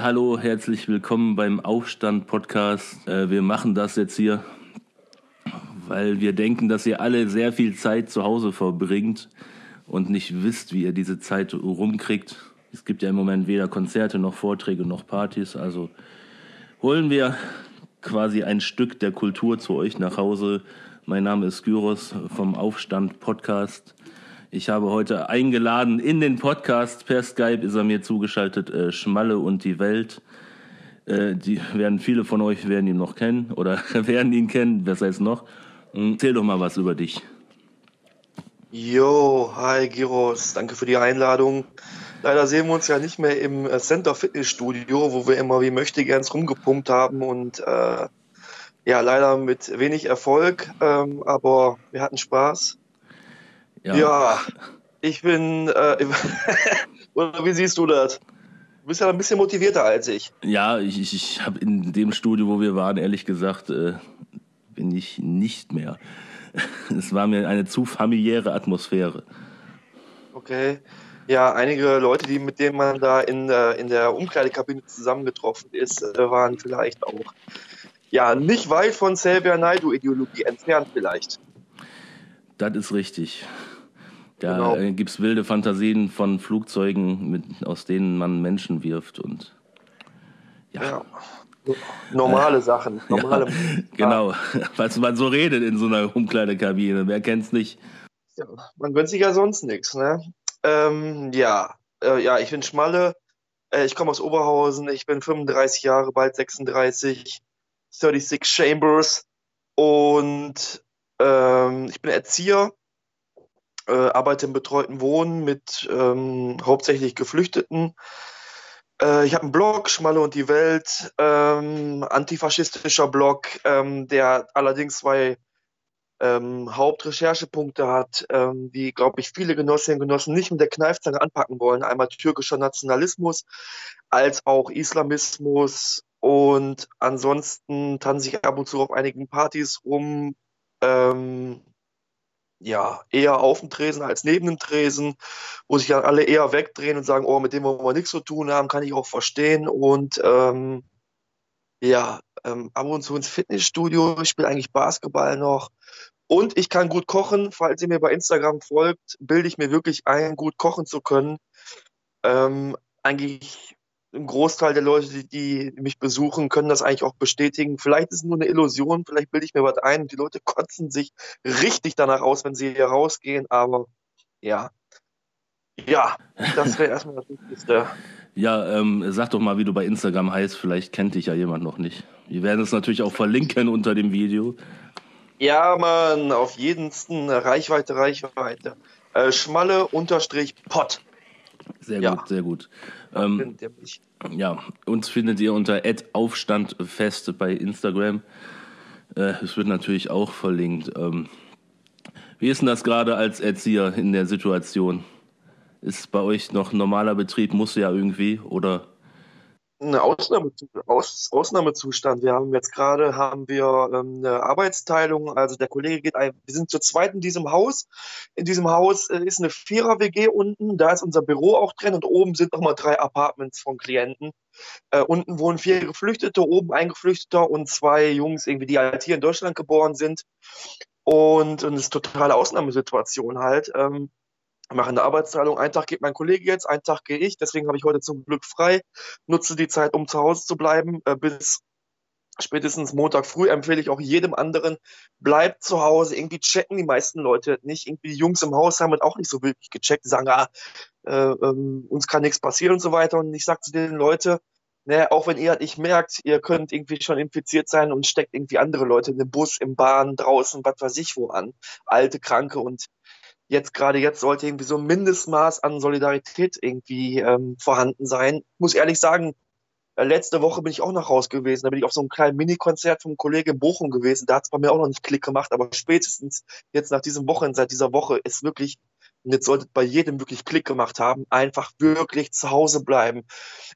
Hallo, herzlich willkommen beim Aufstand-Podcast. Äh, wir machen das jetzt hier, weil wir denken, dass ihr alle sehr viel Zeit zu Hause verbringt und nicht wisst, wie ihr diese Zeit rumkriegt. Es gibt ja im Moment weder Konzerte noch Vorträge noch Partys, also holen wir quasi ein Stück der Kultur zu euch nach Hause. Mein Name ist Gyros vom Aufstand Podcast. Ich habe heute eingeladen in den Podcast. Per Skype ist er mir zugeschaltet, äh, Schmalle und die Welt. Äh, die werden viele von euch werden ihn noch kennen oder werden ihn kennen, besser ist noch. Hm, erzähl doch mal was über dich. Jo, hi Giros, danke für die Einladung. Leider sehen wir uns ja nicht mehr im äh, Center Fitnessstudio, wo wir immer wie möchte gern rumgepumpt haben und äh, ja, leider mit wenig Erfolg, ähm, aber wir hatten Spaß. Ja, ja ich bin. Äh, oder wie siehst du das? Du bist ja ein bisschen motivierter als ich. Ja, ich, ich, ich habe in dem Studio, wo wir waren, ehrlich gesagt, äh, bin ich nicht mehr. Es war mir eine zu familiäre Atmosphäre. Okay. Ja, einige Leute, die mit denen man da in, äh, in der Umkleidekabine zusammengetroffen ist, äh, waren vielleicht auch ja nicht weit von Xavier Naidu-Ideologie entfernt vielleicht. Das ist richtig. Da genau. Äh, gibt es wilde Fantasien von Flugzeugen, mit, aus denen man Menschen wirft und ja. ja. Normale Sachen. Normale ja, genau, was man so redet in so einer Umkleidekabine. Wer kennt's nicht? Ja, man gönnt sich ja sonst nichts, ne? Ähm, ja, äh, ja, ich bin Schmalle. Äh, ich komme aus Oberhausen. Ich bin 35 Jahre, bald 36. 36 Chambers. Und ähm, ich bin Erzieher äh, arbeite im betreuten Wohnen mit ähm, hauptsächlich Geflüchteten. Äh, ich habe einen Blog, Schmalle und die Welt, ähm, antifaschistischer Blog, ähm, der allerdings zwei ähm, Hauptrecherchepunkte hat, ähm, die, glaube ich, viele Genossinnen und Genossen nicht mit der Kneifzange anpacken wollen. Einmal türkischer Nationalismus als auch Islamismus und ansonsten tanze ich ab und zu auf einigen Partys rum, ähm, ja, eher auf dem Tresen als neben dem Tresen, wo sich dann alle eher wegdrehen und sagen, oh, mit dem wollen wir nichts zu tun haben, kann ich auch verstehen. Und ähm, ja, ähm, ab und zu ins Fitnessstudio, ich spiele eigentlich Basketball noch. Und ich kann gut kochen. Falls ihr mir bei Instagram folgt, bilde ich mir wirklich ein, gut kochen zu können. Ähm, eigentlich ein Großteil der Leute, die, die, mich besuchen, können das eigentlich auch bestätigen. Vielleicht ist es nur eine Illusion, vielleicht bilde ich mir was ein. Die Leute kotzen sich richtig danach aus, wenn sie hier rausgehen, aber ja. Ja, das wäre erstmal das Wichtigste. Ja, ähm, sag doch mal, wie du bei Instagram heißt. Vielleicht kennt dich ja jemand noch nicht. Wir werden es natürlich auch verlinken unter dem Video. Ja, Mann, auf jeden Reichweite, Reichweite. Äh, schmalle unterstrich Pot. Sehr ja. gut, sehr gut. Ähm, ja, uns findet ihr unter Aufstandfest bei Instagram. Äh, es wird natürlich auch verlinkt. Ähm, wie ist denn das gerade als Erzieher in der Situation? Ist bei euch noch normaler Betrieb, muss ja irgendwie, oder eine Ausnahmezustand, Aus, Ausnahmezustand. Wir haben jetzt gerade haben wir ähm, eine Arbeitsteilung. Also der Kollege geht ein. Wir sind zu zweit in diesem Haus. In diesem Haus äh, ist eine Vierer-WG unten. Da ist unser Büro auch drin und oben sind nochmal drei Apartments von Klienten. Äh, unten wohnen vier Geflüchtete, oben ein Geflüchteter und zwei Jungs, irgendwie, die halt hier in Deutschland geboren sind. Und, und das ist totale Ausnahmesituation halt. Ähm, mache eine Arbeitsteilung. Einen Tag geht mein Kollege jetzt, einen Tag gehe ich. Deswegen habe ich heute zum Glück frei. Nutze die Zeit, um zu Hause zu bleiben. Äh, bis spätestens Montag früh empfehle ich auch jedem anderen, bleibt zu Hause. Irgendwie checken die meisten Leute nicht. Irgendwie die Jungs im Haus haben auch nicht so wirklich gecheckt. Die sagen, ah, äh, ähm, uns kann nichts passieren und so weiter. Und ich sage zu den Leuten, ne, auch wenn ihr halt nicht merkt, ihr könnt irgendwie schon infiziert sein und steckt irgendwie andere Leute in dem Bus, im Bahn, draußen, was weiß ich wo an. Alte, Kranke und jetzt gerade jetzt sollte irgendwie so ein Mindestmaß an Solidarität irgendwie ähm, vorhanden sein. Muss ehrlich sagen, äh, letzte Woche bin ich auch noch raus gewesen. Da bin ich auf so einem kleinen Mini-Konzert vom Kollegen Bochum gewesen. Da hat es bei mir auch noch nicht Klick gemacht, aber spätestens jetzt nach diesem Wochenende, seit dieser Woche, ist wirklich und jetzt solltet bei jedem wirklich Klick gemacht haben, einfach wirklich zu Hause bleiben.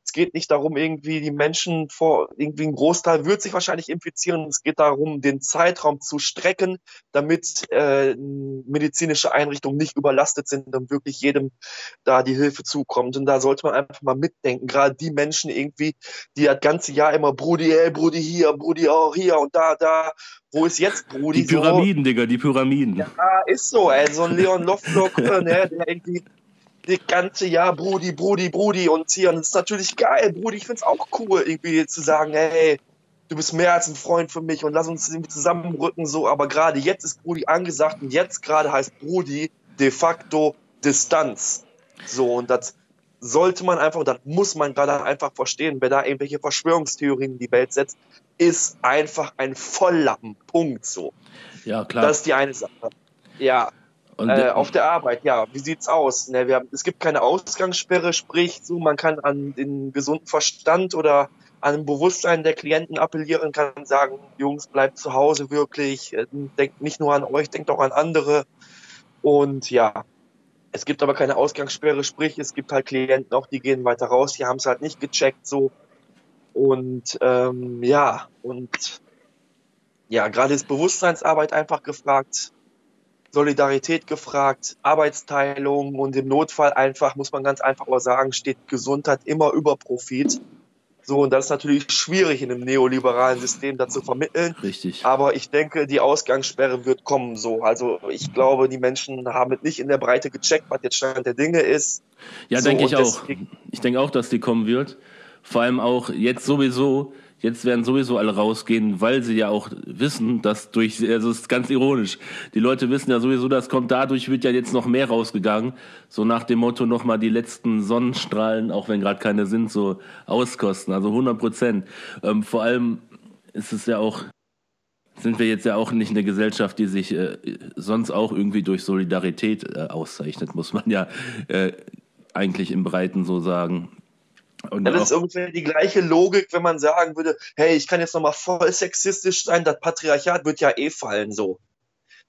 Es geht nicht darum, irgendwie die Menschen vor, irgendwie ein Großteil wird sich wahrscheinlich infizieren. Es geht darum, den Zeitraum zu strecken, damit äh, medizinische Einrichtungen nicht überlastet sind und wirklich jedem da die Hilfe zukommt. Und da sollte man einfach mal mitdenken. Gerade die Menschen irgendwie, die das ganze Jahr immer Brudi, ey, Brudi hier, Brudi auch hier und da, da. Wo ist jetzt Brudi? Die Pyramiden, so? Digga, die Pyramiden. Ja, ist so, ey. So ein Leon Lovelock, ne, der irgendwie das ganze Jahr Brudi, Brudi, Brudi und hier. Und das ist natürlich geil, Brudi. Ich find's auch cool, irgendwie zu sagen, hey, du bist mehr als ein Freund für mich und lass uns irgendwie zusammenrücken, so. Aber gerade jetzt ist Brudi angesagt und jetzt gerade heißt Brudi de facto Distanz. So, und das sollte man einfach, das muss man gerade einfach verstehen, wer da irgendwelche Verschwörungstheorien in die Welt setzt, ist einfach ein Volllappen. Punkt so. Ja, klar. Das ist die eine Sache. Ja. Äh, auf der Arbeit, ja, wie sieht's aus? Ne, wir haben, es gibt keine Ausgangssperre, sprich, so, man kann an den gesunden Verstand oder an dem Bewusstsein der Klienten appellieren, kann sagen, Jungs, bleibt zu Hause wirklich, äh, denkt nicht nur an euch, denkt auch an andere. Und ja, es gibt aber keine Ausgangssperre, sprich, es gibt halt Klienten auch, die gehen weiter raus, die haben es halt nicht gecheckt, so. Und ähm, ja, und ja, gerade ist Bewusstseinsarbeit einfach gefragt, Solidarität gefragt, Arbeitsteilung und im Notfall einfach, muss man ganz einfach auch sagen, steht Gesundheit immer über Profit. So, und das ist natürlich schwierig in einem neoliberalen System da zu vermitteln. Richtig. Aber ich denke, die Ausgangssperre wird kommen so. Also ich glaube, die Menschen haben nicht in der Breite gecheckt, was jetzt Stand der Dinge ist. Ja, so, denke ich auch. Ich denke auch, dass die kommen wird. Vor allem auch jetzt sowieso, Jetzt werden sowieso alle rausgehen, weil sie ja auch wissen, dass durch, also es ist ganz ironisch, die Leute wissen ja sowieso, das kommt dadurch, wird ja jetzt noch mehr rausgegangen, so nach dem Motto nochmal die letzten Sonnenstrahlen, auch wenn gerade keine sind, so auskosten, also 100 Prozent. Ähm, vor allem ist es ja auch, sind wir jetzt ja auch nicht eine Gesellschaft, die sich äh, sonst auch irgendwie durch Solidarität äh, auszeichnet, muss man ja äh, eigentlich im Breiten so sagen. Und das ist ungefähr die gleiche Logik, wenn man sagen würde, hey, ich kann jetzt nochmal voll sexistisch sein, das Patriarchat wird ja eh fallen so.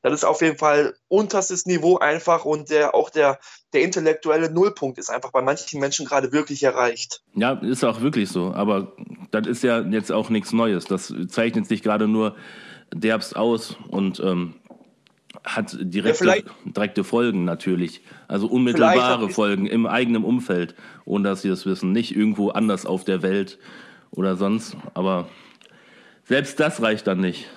Das ist auf jeden Fall unterstes Niveau einfach und der, auch der, der intellektuelle Nullpunkt ist einfach bei manchen Menschen gerade wirklich erreicht. Ja, ist auch wirklich so. Aber das ist ja jetzt auch nichts Neues. Das zeichnet sich gerade nur derbst aus und ähm, hat direkte, ja, direkte Folgen natürlich. Also unmittelbare Folgen im eigenen Umfeld, ohne dass sie das wissen. Nicht irgendwo anders auf der Welt oder sonst. Aber selbst das reicht dann nicht.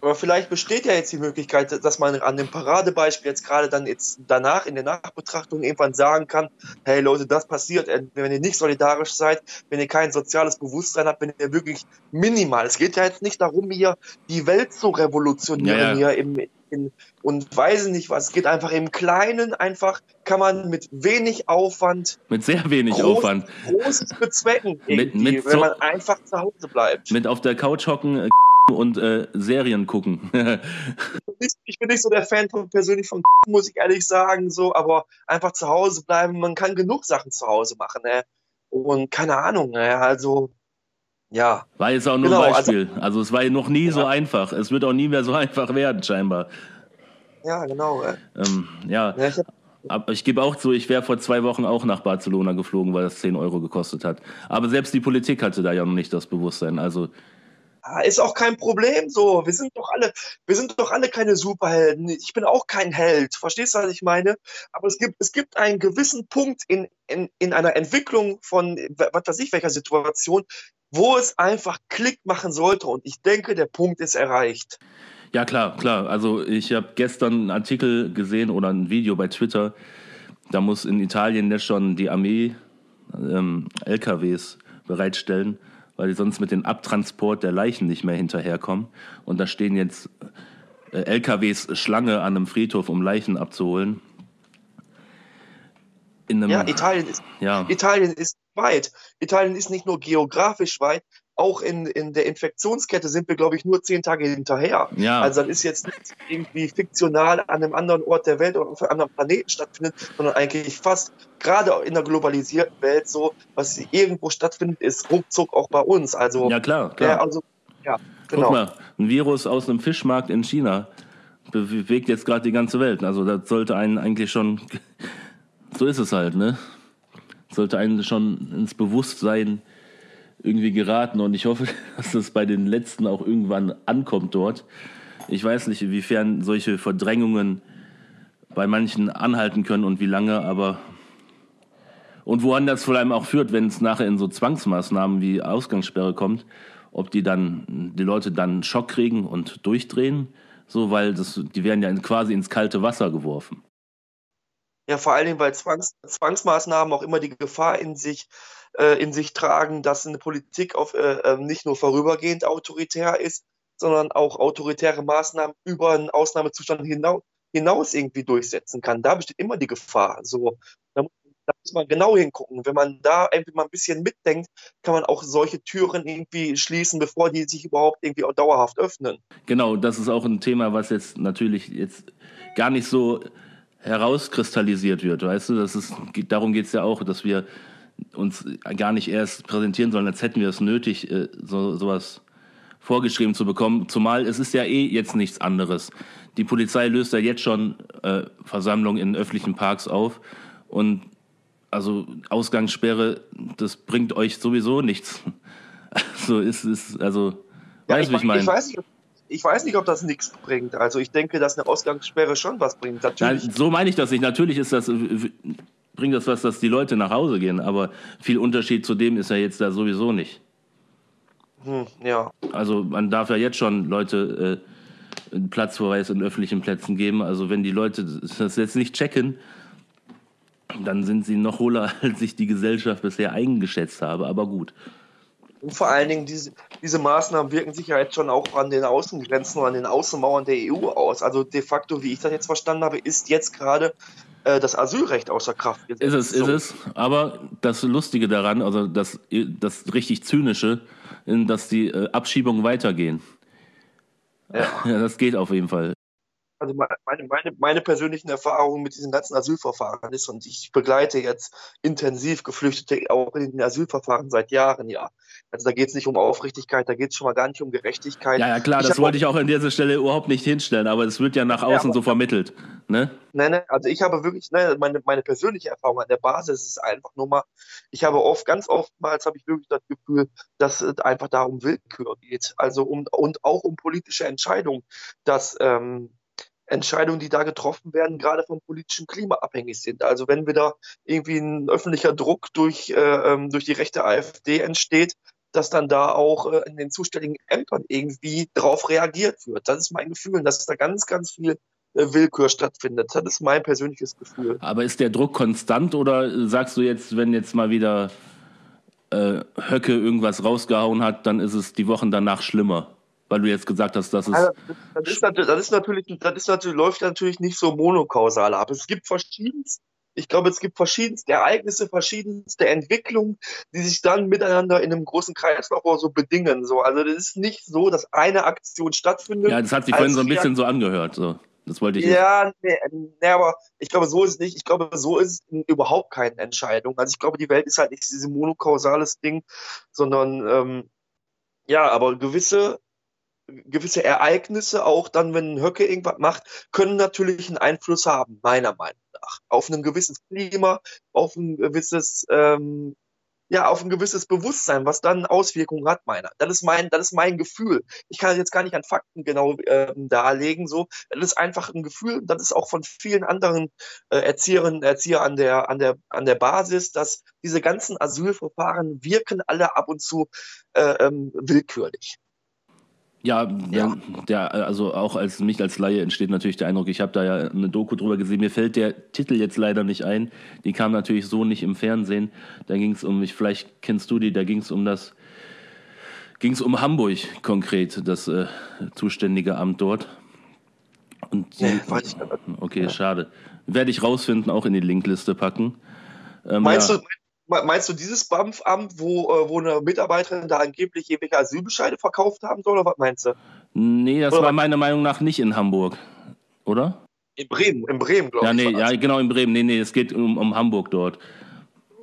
Aber vielleicht besteht ja jetzt die Möglichkeit, dass man an dem Paradebeispiel jetzt gerade dann jetzt danach in der Nachbetrachtung irgendwann sagen kann, hey Leute, das passiert, wenn ihr nicht solidarisch seid, wenn ihr kein soziales Bewusstsein habt, wenn ihr wirklich minimal, es geht ja jetzt nicht darum, hier die Welt zu revolutionieren, ja, ja. hier im, in, und weiß nicht was, es geht einfach im Kleinen, einfach kann man mit wenig Aufwand, mit sehr wenig groß, Aufwand, Großes bezwecken, mit, mit wenn man einfach zu Hause bleibt. Mit auf der Couch hocken, und äh, Serien gucken. ich bin nicht so der Fan von persönlich von muss ich ehrlich sagen, so, aber einfach zu Hause bleiben, man kann genug Sachen zu Hause machen, ne? Und keine Ahnung, ne? Also ja. War jetzt auch nur genau, ein Beispiel. Also, also, es war noch nie ja. so einfach. Es wird auch nie mehr so einfach werden, scheinbar. Ja, genau. Ähm, ja. ja ich aber ich gebe auch zu, ich wäre vor zwei Wochen auch nach Barcelona geflogen, weil das 10 Euro gekostet hat. Aber selbst die Politik hatte da ja noch nicht das Bewusstsein. Also ist auch kein Problem so. Wir sind doch alle, wir sind doch alle keine Superhelden. Ich bin auch kein Held. Verstehst du, was ich meine? Aber es gibt, es gibt einen gewissen Punkt in, in, in einer Entwicklung von, was weiß ich, welcher Situation, wo es einfach Klick machen sollte. Und ich denke, der Punkt ist erreicht. Ja, klar, klar. Also ich habe gestern einen Artikel gesehen oder ein Video bei Twitter. Da muss in Italien jetzt schon die Armee ähm, LKWs bereitstellen weil die sonst mit dem Abtransport der Leichen nicht mehr hinterherkommen. Und da stehen jetzt äh, LKWs Schlange an einem Friedhof, um Leichen abzuholen. Ja, Italien ist, ja. Italien ist weit. Italien ist nicht nur geografisch weit, auch in, in der Infektionskette sind wir, glaube ich, nur zehn Tage hinterher. Ja. Also das ist jetzt nicht irgendwie fiktional an einem anderen Ort der Welt oder auf einem anderen Planeten stattfindet, sondern eigentlich fast gerade in der globalisierten Welt so, was irgendwo stattfindet, ist ruckzuck auch bei uns. Also, ja, klar, klar. Ja, also, ja, genau. Guck mal, ein Virus aus einem Fischmarkt in China bewegt jetzt gerade die ganze Welt. Also das sollte einen eigentlich schon, so ist es halt, ne? Sollte einen schon ins Bewusstsein irgendwie geraten und ich hoffe, dass das bei den Letzten auch irgendwann ankommt dort. Ich weiß nicht, inwiefern solche Verdrängungen bei manchen anhalten können und wie lange, aber und woran das vor allem auch führt, wenn es nachher in so Zwangsmaßnahmen wie Ausgangssperre kommt, ob die dann die Leute dann Schock kriegen und durchdrehen, so weil das, die werden ja quasi ins kalte Wasser geworfen. Ja, vor allen Dingen, weil Zwangs Zwangsmaßnahmen auch immer die Gefahr in sich, äh, in sich tragen, dass eine Politik auf, äh, ähm, nicht nur vorübergehend autoritär ist, sondern auch autoritäre Maßnahmen über einen Ausnahmezustand hinaus, hinaus irgendwie durchsetzen kann. Da besteht immer die Gefahr. So, da, da muss man genau hingucken. Wenn man da irgendwie mal ein bisschen mitdenkt, kann man auch solche Türen irgendwie schließen, bevor die sich überhaupt irgendwie dauerhaft öffnen. Genau, das ist auch ein Thema, was jetzt natürlich jetzt gar nicht so herauskristallisiert wird, weißt du? Das ist, darum geht es ja auch, dass wir uns gar nicht erst präsentieren sollen, als hätten wir es nötig, äh, so, sowas vorgeschrieben zu bekommen. Zumal es ist ja eh jetzt nichts anderes. Die Polizei löst ja jetzt schon äh, Versammlungen in öffentlichen Parks auf und also Ausgangssperre, das bringt euch sowieso nichts. So ist es, also ja, weißt du, wie ich meine? Ich weiß, nicht, ich weiß nicht, ob das nichts bringt. Also ich denke, dass eine Ausgangssperre schon was bringt. Natürlich. Ja, so meine ich das nicht. Natürlich ist das bringt das was, dass die Leute nach Hause gehen, aber viel Unterschied zu dem ist ja jetzt da sowieso nicht. Hm, ja. Also man darf ja jetzt schon Leute äh, Platzverweis in öffentlichen Plätzen geben. Also wenn die Leute das jetzt nicht checken, dann sind sie noch hohler, als ich die Gesellschaft bisher eingeschätzt habe. Aber gut. Und vor allen Dingen, diese, diese Maßnahmen wirken sich ja jetzt schon auch an den Außengrenzen und an den Außenmauern der EU aus. Also de facto, wie ich das jetzt verstanden habe, ist jetzt gerade äh, das Asylrecht außer Kraft gesetzt. Ist es, so. ist es. Aber das Lustige daran, also das, das richtig Zynische, dass die äh, Abschiebungen weitergehen. Ja. ja, das geht auf jeden Fall also meine, meine, meine persönlichen Erfahrungen mit diesen ganzen Asylverfahren ist, und ich begleite jetzt intensiv Geflüchtete auch in den Asylverfahren seit Jahren, ja. Also da geht es nicht um Aufrichtigkeit, da geht es schon mal gar nicht um Gerechtigkeit. Ja, ja klar, ich das wollte ich auch an dieser Stelle überhaupt nicht hinstellen, aber es wird ja nach außen ja, so vermittelt. Ne? Nein, nein, also ich habe wirklich, ne, meine, meine persönliche Erfahrung an der Basis ist einfach nur mal, ich habe oft, ganz oftmals habe ich wirklich das Gefühl, dass es einfach darum Willkür geht. Also um und auch um politische Entscheidungen, dass ähm, Entscheidungen, die da getroffen werden, gerade vom politischen Klima abhängig sind. Also wenn wieder irgendwie ein öffentlicher Druck durch, äh, ähm, durch die rechte AfD entsteht, dass dann da auch äh, in den zuständigen Ämtern irgendwie drauf reagiert wird. Das ist mein Gefühl, dass da ganz, ganz viel äh, Willkür stattfindet. Das ist mein persönliches Gefühl. Aber ist der Druck konstant oder sagst du jetzt, wenn jetzt mal wieder äh, Höcke irgendwas rausgehauen hat, dann ist es die Wochen danach schlimmer? weil du jetzt gesagt hast, dass es. Also, das, ist, das, ist, natürlich, das ist natürlich, läuft natürlich nicht so monokausal ab. Es gibt verschiedenste, ich glaube, es gibt verschiedenste Ereignisse, verschiedenste Entwicklungen, die sich dann miteinander in einem großen Kreislauf so bedingen. So, also das ist nicht so, dass eine Aktion stattfindet. Ja, das hat sich vorhin so ein bisschen so angehört. So. Das wollte ich. Ja, nee, nee, aber ich glaube, so ist es nicht. Ich glaube, so ist es überhaupt keine Entscheidung. Also ich glaube, die Welt ist halt nicht dieses monokausales Ding, sondern ähm, ja, aber gewisse gewisse Ereignisse, auch dann, wenn Höcke irgendwas macht, können natürlich einen Einfluss haben, meiner Meinung nach. Auf ein gewisses Klima, auf ein gewisses, ähm, ja, auf ein gewisses Bewusstsein, was dann Auswirkungen hat, meiner. Das ist mein, das ist mein Gefühl. Ich kann jetzt gar nicht an Fakten genau ähm, darlegen, so. Das ist einfach ein Gefühl, das ist auch von vielen anderen äh, Erzieherinnen, Erzieher an der, an der, an der Basis, dass diese ganzen Asylverfahren wirken alle ab und zu äh, ähm, willkürlich. Ja, ja. Der, also auch als mich als Laie entsteht natürlich der Eindruck, ich habe da ja eine Doku drüber gesehen. Mir fällt der Titel jetzt leider nicht ein. Die kam natürlich so nicht im Fernsehen. Da ging es um, ich, vielleicht kennst du die, da ging es um das, ging es um Hamburg konkret, das äh, zuständige Amt dort. Und die, nee, weiß ich nicht. Okay, schade. Werde ich rausfinden, auch in die Linkliste packen. Ähm, meinst, ja. du, Meinst du dieses BAMF-Amt, wo, äh, wo eine Mitarbeiterin da angeblich irgendwelche Asylbescheide verkauft haben soll, oder was meinst du? Nee, das oder war meiner Meinung nach nicht in Hamburg, oder? In Bremen, in Bremen, glaube ja, nee, ich. Ja, genau, in Bremen. Nee, nee, es geht um, um Hamburg dort.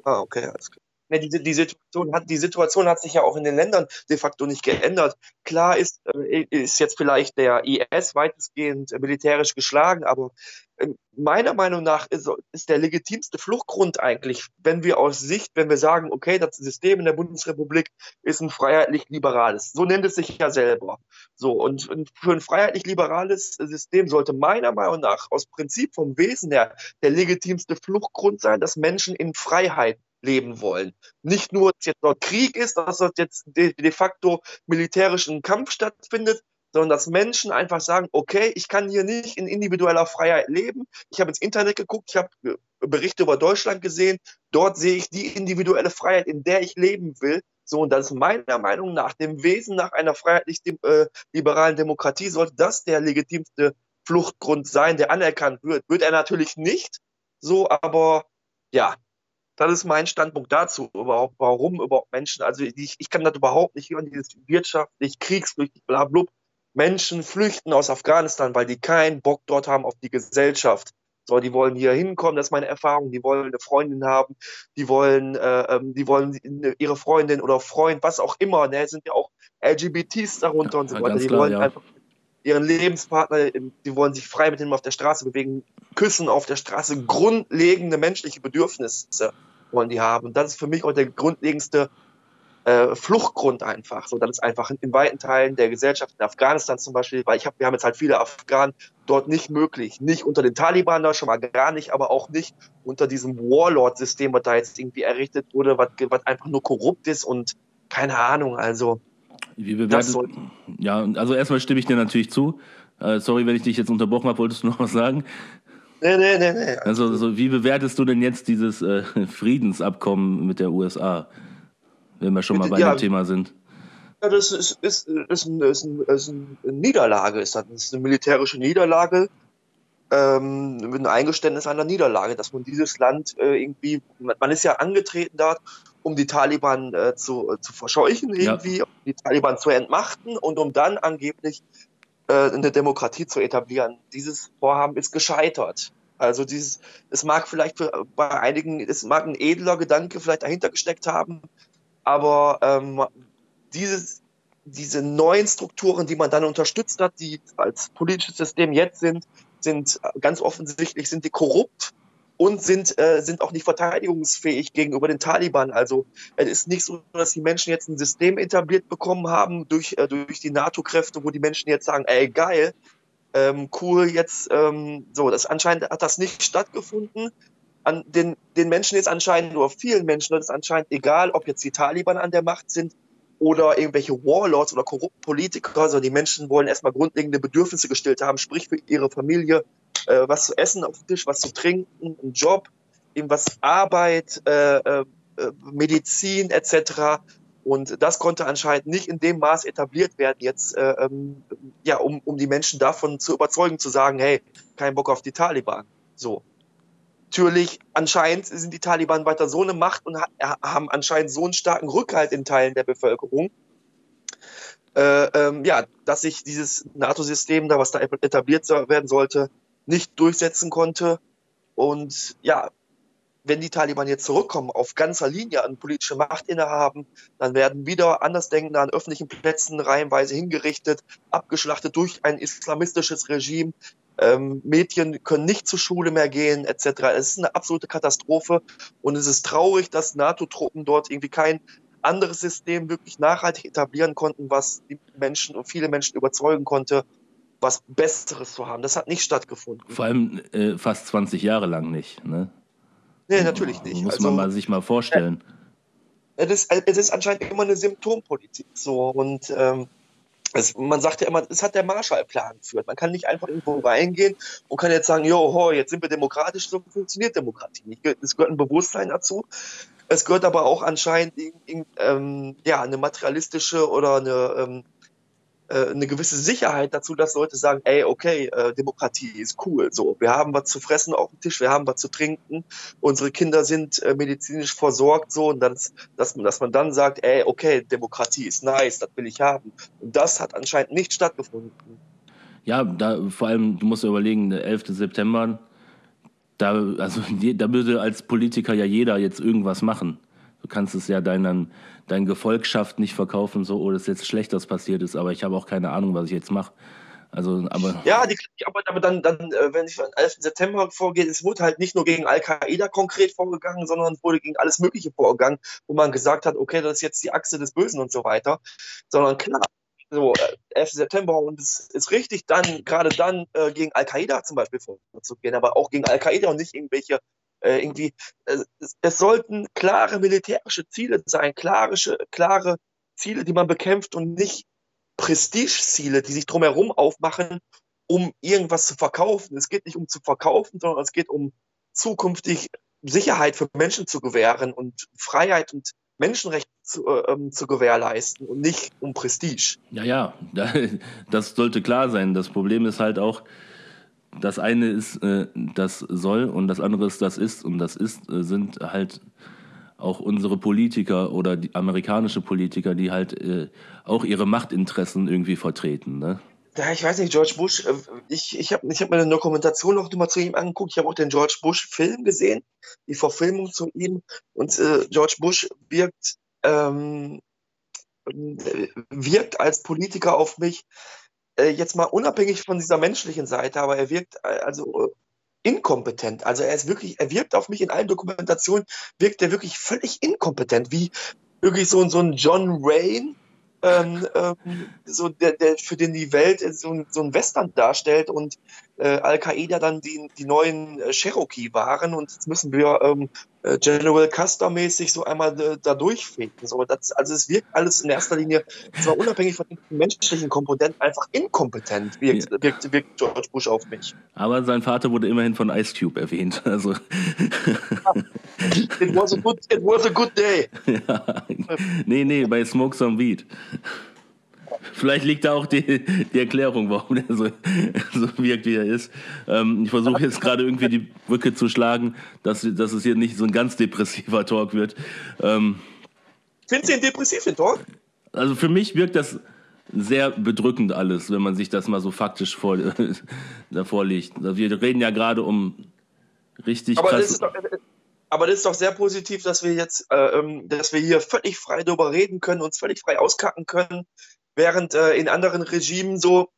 Ah, okay, alles klar. Ne, die, die, Situation hat, die Situation hat sich ja auch in den Ländern de facto nicht geändert. Klar ist, äh, ist jetzt vielleicht der IS weitestgehend militärisch geschlagen, aber ähm, meiner Meinung nach ist, ist der legitimste Fluchtgrund eigentlich, wenn wir aus Sicht, wenn wir sagen, okay, das System in der Bundesrepublik ist ein freiheitlich-liberales. So nennt es sich ja selber. So, und, und für ein freiheitlich-liberales System sollte meiner Meinung nach aus Prinzip vom Wesen her der legitimste Fluchtgrund sein, dass Menschen in Freiheit leben wollen. Nicht nur, dass jetzt dort Krieg ist, dass dort jetzt de, de facto militärischen Kampf stattfindet, sondern dass Menschen einfach sagen, okay, ich kann hier nicht in individueller Freiheit leben. Ich habe ins Internet geguckt, ich habe äh, Berichte über Deutschland gesehen, dort sehe ich die individuelle Freiheit, in der ich leben will. So, und das ist meiner Meinung nach dem Wesen nach einer freiheitlich-liberalen äh, Demokratie sollte das der legitimste Fluchtgrund sein, der anerkannt wird. Wird er natürlich nicht so, aber ja, das ist mein Standpunkt dazu, überhaupt, warum überhaupt Menschen, also ich, ich kann das überhaupt nicht hören, dieses wirtschaftlich, kriegsflüchtig, bla, bla, Menschen flüchten aus Afghanistan, weil die keinen Bock dort haben auf die Gesellschaft. So, die wollen hier hinkommen, das ist meine Erfahrung. Die wollen eine Freundin haben, die wollen, äh, ähm, die wollen ihre Freundin oder Freund, was auch immer. Ne, sind ja auch LGBTs darunter ja, und so weiter. Die klar, wollen ja. einfach ihren Lebenspartner, die wollen sich frei mit ihm auf der Straße bewegen, küssen auf der Straße, grundlegende menschliche Bedürfnisse wollen die haben. Und das ist für mich auch der grundlegendste äh, Fluchtgrund einfach. So, das ist einfach in weiten Teilen der Gesellschaft in Afghanistan zum Beispiel, weil ich habe, wir haben jetzt halt viele Afghanen dort nicht möglich. Nicht unter den Taliban da schon mal gar nicht, aber auch nicht unter diesem Warlord-System, was da jetzt irgendwie errichtet wurde, was, was einfach nur korrupt ist und keine Ahnung, also. Wie bewertet, ja, also erstmal stimme ich dir natürlich zu. Äh, sorry, wenn ich dich jetzt unterbrochen habe, wolltest du noch was sagen? Nee, nee, nee, nee. Also, also wie bewertest du denn jetzt dieses äh, Friedensabkommen mit der USA, wenn wir schon mal bei ja, dem Thema sind? Ja, das ist, ist, ist, ein, ist, ein, ist eine Niederlage, ist das. ist eine militärische Niederlage, ähm, mit einem Eingeständnis einer Niederlage, dass man dieses Land äh, irgendwie, man ist ja angetreten da, um die Taliban äh, zu, zu verscheuchen, irgendwie, ja. um die Taliban zu entmachten und um dann angeblich äh, eine Demokratie zu etablieren. Dieses Vorhaben ist gescheitert. Also dieses, es mag vielleicht für, bei einigen, es mag ein edler Gedanke vielleicht dahinter gesteckt haben, aber ähm, dieses, diese neuen Strukturen, die man dann unterstützt hat, die als politisches System jetzt sind, sind ganz offensichtlich sind die korrupt und sind, äh, sind auch nicht verteidigungsfähig gegenüber den Taliban. Also es ist nicht so, dass die Menschen jetzt ein System etabliert bekommen haben durch, äh, durch die NATO-Kräfte, wo die Menschen jetzt sagen, ey geil, ähm, cool, jetzt ähm, so, das anscheinend hat das nicht stattgefunden. An den, den Menschen ist anscheinend, nur vielen Menschen ist anscheinend egal, ob jetzt die Taliban an der Macht sind oder irgendwelche Warlords oder korrupte Politiker, sondern die Menschen wollen erstmal grundlegende Bedürfnisse gestillt haben, sprich für ihre Familie, äh, was zu essen auf dem Tisch, was zu trinken, ein Job, irgendwas Arbeit, äh, äh, Medizin etc. Und das konnte anscheinend nicht in dem Maß etabliert werden, jetzt, äh, ähm, ja, um, um die Menschen davon zu überzeugen, zu sagen, hey, kein Bock auf die Taliban. So. Natürlich, anscheinend sind die Taliban weiter so eine Macht und ha haben anscheinend so einen starken Rückhalt in Teilen der Bevölkerung, äh, ähm, ja, dass sich dieses NATO-System da, was da etabliert werden sollte, nicht durchsetzen konnte. Und ja, wenn die Taliban jetzt zurückkommen, auf ganzer Linie an politische Macht innehaben, dann werden wieder Andersdenkende an öffentlichen Plätzen reihenweise hingerichtet, abgeschlachtet durch ein islamistisches Regime. Ähm, Mädchen können nicht zur Schule mehr gehen, etc. Es ist eine absolute Katastrophe und es ist traurig, dass NATO-Truppen dort irgendwie kein anderes System wirklich nachhaltig etablieren konnten, was die Menschen und viele Menschen überzeugen konnte, was Besseres zu haben. Das hat nicht stattgefunden. Vor allem äh, fast 20 Jahre lang nicht. Ne? Nee, natürlich nicht. Muss also, man mal sich mal vorstellen. Äh, es ist, es ist anscheinend immer eine Symptompolitik. So. Und ähm, es, man sagt ja immer, es hat der Marshallplan geführt. Man kann nicht einfach irgendwo reingehen und kann jetzt sagen, jo, ho, jetzt sind wir demokratisch, so funktioniert Demokratie nicht. Es gehört ein Bewusstsein dazu. Es gehört aber auch anscheinend ähm, ja, eine materialistische oder eine ähm, äh, eine gewisse Sicherheit dazu, dass Leute sagen, ey, okay, äh, Demokratie ist cool. So, wir haben was zu fressen auf dem Tisch, wir haben was zu trinken, unsere Kinder sind äh, medizinisch versorgt, so und das, dass, dass man dann sagt, ey, okay, Demokratie ist nice, das will ich haben. Und das hat anscheinend nicht stattgefunden. Ja, da vor allem, du musst überlegen, der 11. September, da, also, da würde als Politiker ja jeder jetzt irgendwas machen. Du kannst es ja deinen, deinen Gefolgschaft nicht verkaufen, so, oh, das ist jetzt schlecht, dass passiert ist, aber ich habe auch keine Ahnung, was ich jetzt mache. Also, aber. Ja, die, aber, aber dann, dann, äh, wenn ich den 11. September vorgehe, es wurde halt nicht nur gegen Al-Qaida konkret vorgegangen, sondern es wurde gegen alles Mögliche vorgegangen, wo man gesagt hat, okay, das ist jetzt die Achse des Bösen und so weiter. Sondern klar, so, 11. Äh, September und es ist richtig, dann, gerade dann äh, gegen Al-Qaida zum Beispiel vorzugehen, aber auch gegen Al-Qaida und nicht irgendwelche äh, irgendwie, äh, es, es, sollten klare militärische Ziele sein, klare, klare Ziele, die man bekämpft und nicht Prestigeziele, die sich drumherum aufmachen, um irgendwas zu verkaufen. Es geht nicht um zu verkaufen, sondern es geht um zukünftig Sicherheit für Menschen zu gewähren und Freiheit und Menschenrechte zu, äh, ähm, zu gewährleisten und nicht um Prestige. Ja, ja, das sollte klar sein. Das Problem ist halt auch, das eine ist äh, das soll und das andere ist das ist und das ist äh, sind halt auch unsere Politiker oder die amerikanische Politiker, die halt äh, auch ihre Machtinteressen irgendwie vertreten. Ne? Ja, ich weiß nicht, George Bush, äh, ich, ich habe ich hab mir eine Dokumentation noch mal zu ihm angeguckt. Ich habe auch den George Bush-Film gesehen, die Verfilmung zu ihm. Und äh, George Bush wirkt, ähm, wirkt als Politiker auf mich, äh, jetzt mal unabhängig von dieser menschlichen Seite, aber er wirkt äh, also inkompetent. Also er ist wirklich, er wirkt auf mich in allen Dokumentationen, wirkt er wirklich völlig inkompetent, wie wirklich so, so ein John Wayne, ähm, ähm, so der, der für den die Welt so, so ein Western darstellt und äh, Al-Qaida dann die, die neuen äh, Cherokee waren und jetzt müssen wir ähm, äh, General Custer mäßig so einmal äh, da durchfegen. So, das, also es wirkt alles in erster Linie, zwar unabhängig von den menschlichen Komponenten, einfach inkompetent wirkt, ja. wirkt, wirkt George Bush auf mich. Aber sein Vater wurde immerhin von Ice Cube erwähnt. Also. it, was a good, it was a good day. Ja. Nee, nee, bei Smoke Some Weed. Vielleicht liegt da auch die, die Erklärung, warum er so, so wirkt, wie er ist. Ähm, ich versuche jetzt gerade irgendwie die Brücke zu schlagen, dass, dass es hier nicht so ein ganz depressiver Talk wird. Ähm, Findest du ihn depressiv, den Talk? Also für mich wirkt das sehr bedrückend alles, wenn man sich das mal so faktisch vor, davor legt. Also wir reden ja gerade um richtig aber krass. Das ist doch, aber das ist doch sehr positiv, dass wir jetzt, äh, ähm, dass wir hier völlig frei darüber reden können, uns völlig frei auskacken können, Während äh, in anderen Regimen so,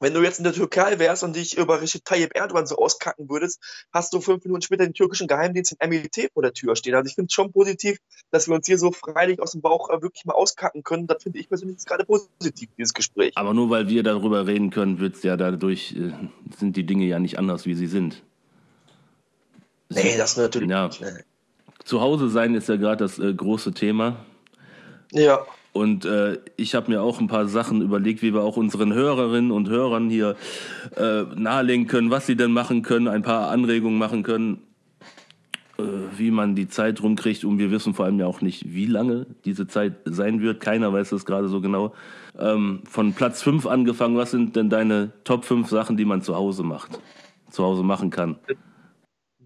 wenn du jetzt in der Türkei wärst und dich über Recep Tayyip Erdogan so auskacken würdest, hast du fünf Minuten später den türkischen Geheimdienst in MIT vor der Tür stehen. Also ich finde es schon positiv, dass wir uns hier so freilich aus dem Bauch äh, wirklich mal auskacken können. Das finde ich persönlich gerade positiv, dieses Gespräch. Aber nur weil wir darüber reden können, wird's ja dadurch, äh, sind die Dinge ja nicht anders, wie sie sind. Nee, das natürlich ja. nicht. Nee. Zu Hause sein ist ja gerade das äh, große Thema. Ja. Und äh, ich habe mir auch ein paar Sachen überlegt, wie wir auch unseren Hörerinnen und Hörern hier äh, nahelegen können, was sie denn machen können, ein paar Anregungen machen können, äh, wie man die Zeit rumkriegt. Und wir wissen vor allem ja auch nicht, wie lange diese Zeit sein wird. Keiner weiß das gerade so genau. Ähm, von Platz 5 angefangen, was sind denn deine Top 5 Sachen, die man zu Hause macht, zu Hause machen kann?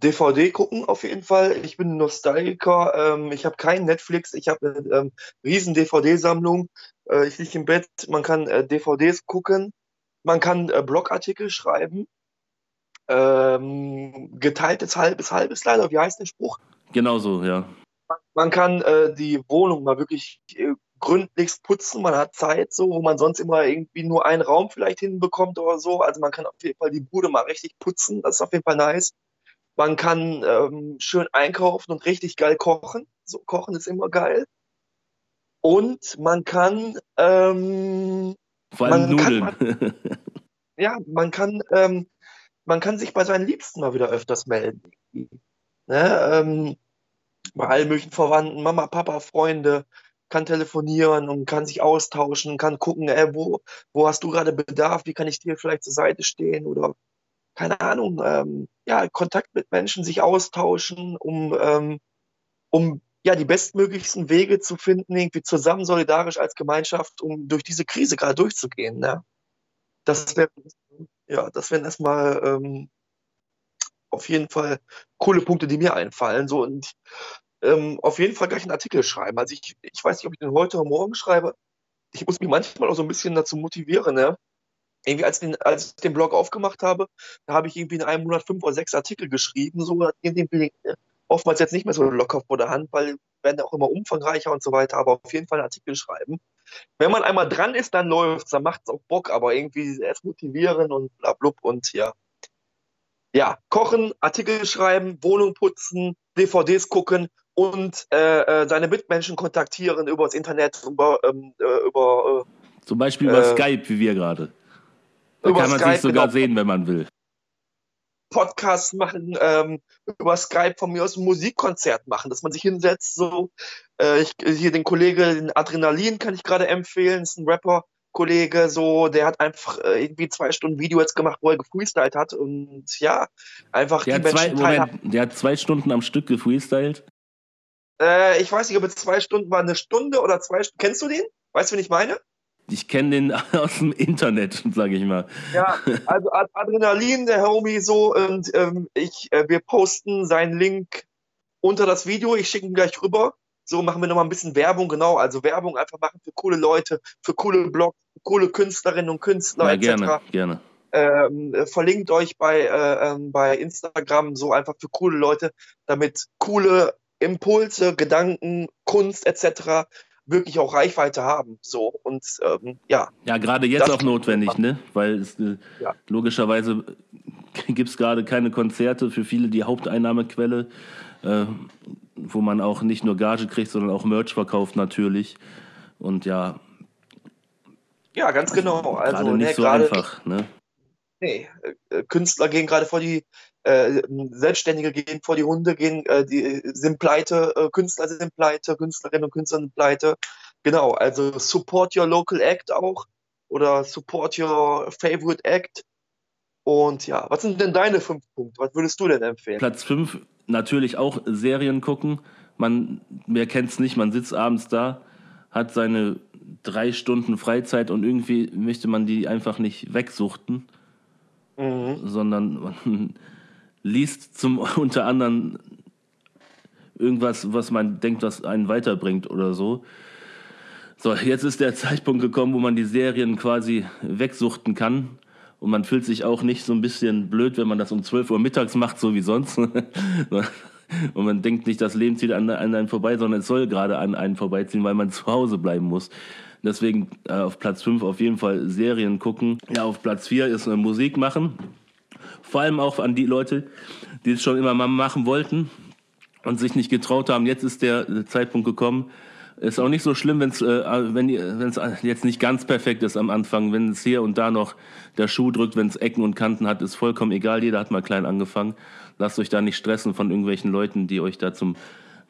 DVD gucken auf jeden Fall. Ich bin Nostalgiker. Ähm, ich habe kein Netflix. Ich habe eine ähm, riesen DVD-Sammlung. Äh, ich liege im Bett. Man kann äh, DVDs gucken. Man kann äh, Blogartikel schreiben. Ähm, geteiltes halbes halbes leider. Wie heißt der Spruch? Genau so, ja. Man, man kann äh, die Wohnung mal wirklich äh, gründlichst putzen. Man hat Zeit, so, wo man sonst immer irgendwie nur einen Raum vielleicht hinbekommt oder so. Also man kann auf jeden Fall die Bude mal richtig putzen. Das ist auf jeden Fall nice. Man kann ähm, schön einkaufen und richtig geil kochen. So, kochen ist immer geil. Und man kann. Ähm, Vor allem Nudeln. Kann, ja, man kann, ähm, man kann sich bei seinen Liebsten mal wieder öfters melden. Ne? Ähm, bei allen möglichen Verwandten, Mama, Papa, Freunde, kann telefonieren und kann sich austauschen, kann gucken, ey, wo, wo hast du gerade Bedarf, wie kann ich dir vielleicht zur Seite stehen oder keine Ahnung, ähm, ja, Kontakt mit Menschen, sich austauschen, um, ähm, um ja, die bestmöglichsten Wege zu finden, irgendwie zusammen solidarisch als Gemeinschaft, um durch diese Krise gerade durchzugehen. Ne? Das wäre ja, das wären erstmal ähm, auf jeden Fall coole Punkte, die mir einfallen. So und ähm, auf jeden Fall gleich einen Artikel schreiben. Also ich, ich weiß nicht, ob ich den heute oder morgen schreibe. Ich muss mich manchmal auch so ein bisschen dazu motivieren, ne? Irgendwie als, den, als ich den Blog aufgemacht habe, da habe ich irgendwie in einem Monat fünf oder sechs Artikel geschrieben, so oftmals jetzt nicht mehr so locker vor der Hand, weil werden auch immer umfangreicher und so weiter, aber auf jeden Fall Artikel schreiben. Wenn man einmal dran ist, dann läuft's, dann macht's auch Bock, aber irgendwie erst motivieren und bla blub und ja. Ja, kochen, Artikel schreiben, Wohnung putzen, DVDs gucken und äh, äh, seine Mitmenschen kontaktieren über das Internet, über, ähm, äh, über äh, zum Beispiel über äh, Skype, wie wir gerade. Da kann man Skype, sich sogar sehen, wenn man will. Podcasts machen, ähm, über Skype von mir aus ein Musikkonzert machen, dass man sich hinsetzt, so, äh, ich, hier den Kollege, den Adrenalin kann ich gerade empfehlen, ist ein Rapper, Kollege, so, der hat einfach äh, irgendwie zwei Stunden Video jetzt gemacht, wo er gefreestylt hat und ja, einfach der die Menschen zwei, Moment, Der hat zwei Stunden am Stück gefreestylt? Äh, ich weiß nicht, ob es zwei Stunden war, eine Stunde oder zwei Stunden. Kennst du den? Weißt du, wen ich meine? Ich kenne den aus dem Internet, sage ich mal. Ja, also Adrenalin, der Homie so und ähm, ich, äh, wir posten seinen Link unter das Video. Ich schicke ihn gleich rüber. So machen wir nochmal ein bisschen Werbung, genau. Also Werbung einfach machen für coole Leute, für coole Blogs, für coole Künstlerinnen und Künstler ja, etc. Gerne, gerne. Ähm, äh, verlinkt euch bei, äh, ähm, bei Instagram so einfach für coole Leute, damit coole Impulse, Gedanken, Kunst etc wirklich auch Reichweite haben. So und ähm, ja. Ja, gerade jetzt auch notwendig, ne? Weil es, äh, ja. logischerweise gibt es gerade keine Konzerte für viele die Haupteinnahmequelle, äh, wo man auch nicht nur Gage kriegt, sondern auch Merch verkauft natürlich. Und ja. Ja, ganz genau. Also gerade nicht ne, so einfach, ne? Nee, äh, Künstler gehen gerade vor die äh, Selbstständige gehen vor die Hunde, gehen, äh, die sind pleite, äh, Künstler sind pleite, Künstlerinnen und Künstler sind pleite. Genau, also support your local act auch oder support your favorite act. Und ja, was sind denn deine fünf Punkte? Was würdest du denn empfehlen? Platz fünf, natürlich auch Serien gucken. Man, wer kennt's nicht, man sitzt abends da, hat seine drei Stunden Freizeit und irgendwie möchte man die einfach nicht wegsuchten, mhm. sondern man liest zum unter anderem irgendwas, was man denkt, was einen weiterbringt oder so. So, jetzt ist der Zeitpunkt gekommen, wo man die Serien quasi wegsuchten kann. Und man fühlt sich auch nicht so ein bisschen blöd, wenn man das um 12 Uhr mittags macht, so wie sonst. Und man denkt nicht, das Leben zieht an, an einen vorbei, sondern es soll gerade an einen vorbeiziehen, weil man zu Hause bleiben muss. Deswegen äh, auf Platz 5 auf jeden Fall Serien gucken. Ja, auf Platz 4 ist äh, Musik machen. Vor allem auch an die Leute, die es schon immer mal machen wollten und sich nicht getraut haben. Jetzt ist der Zeitpunkt gekommen. Ist auch nicht so schlimm, wenn's, äh, wenn es jetzt nicht ganz perfekt ist am Anfang. Wenn es hier und da noch der Schuh drückt, wenn es Ecken und Kanten hat, ist vollkommen egal. Jeder hat mal klein angefangen. Lasst euch da nicht stressen von irgendwelchen Leuten, die euch da zum,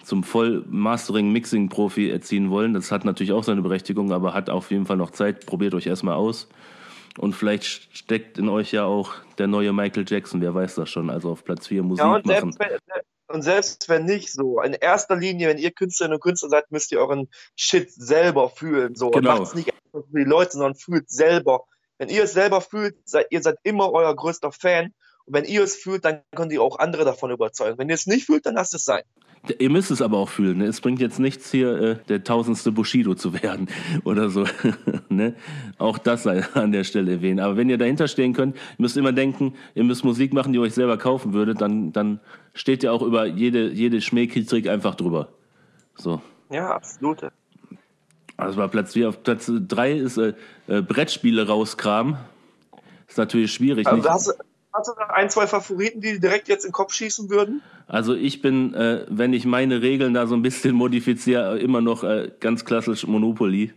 zum Voll-Mastering-Mixing-Profi erziehen wollen. Das hat natürlich auch seine Berechtigung, aber hat auf jeden Fall noch Zeit. Probiert euch erstmal aus. Und vielleicht steckt in euch ja auch der neue Michael Jackson, wer weiß das schon. Also auf Platz 4 Musik ja, und machen. Selbst wenn, und selbst wenn nicht so, in erster Linie, wenn ihr Künstlerinnen und Künstler seid, müsst ihr euren Shit selber fühlen. So. Genau. Macht es nicht einfach für die Leute, sondern fühlt selber. Wenn ihr es selber fühlt, seid ihr seid immer euer größter Fan. Und wenn ihr es fühlt, dann könnt ihr auch andere davon überzeugen. Wenn ihr es nicht fühlt, dann lasst es sein. Ihr müsst es aber auch fühlen. Ne? Es bringt jetzt nichts, hier äh, der tausendste Bushido zu werden oder so. ne? Auch das sei an der Stelle erwähnen. Aber wenn ihr dahinter stehen könnt, ihr müsst immer denken, ihr müsst Musik machen, die ihr euch selber kaufen würdet, dann, dann steht ihr auch über jede, jede Schmähkritik einfach drüber. So. Ja, absolut. Also bei Platz 4. Auf Platz 3 ist äh, äh, Brettspiele rauskramen. Ist natürlich schwierig. Also hast, Hast du noch ein, zwei Favoriten, die direkt jetzt in den Kopf schießen würden? Also ich bin, äh, wenn ich meine Regeln da so ein bisschen modifiziere, immer noch äh, ganz klassisch Monopoly.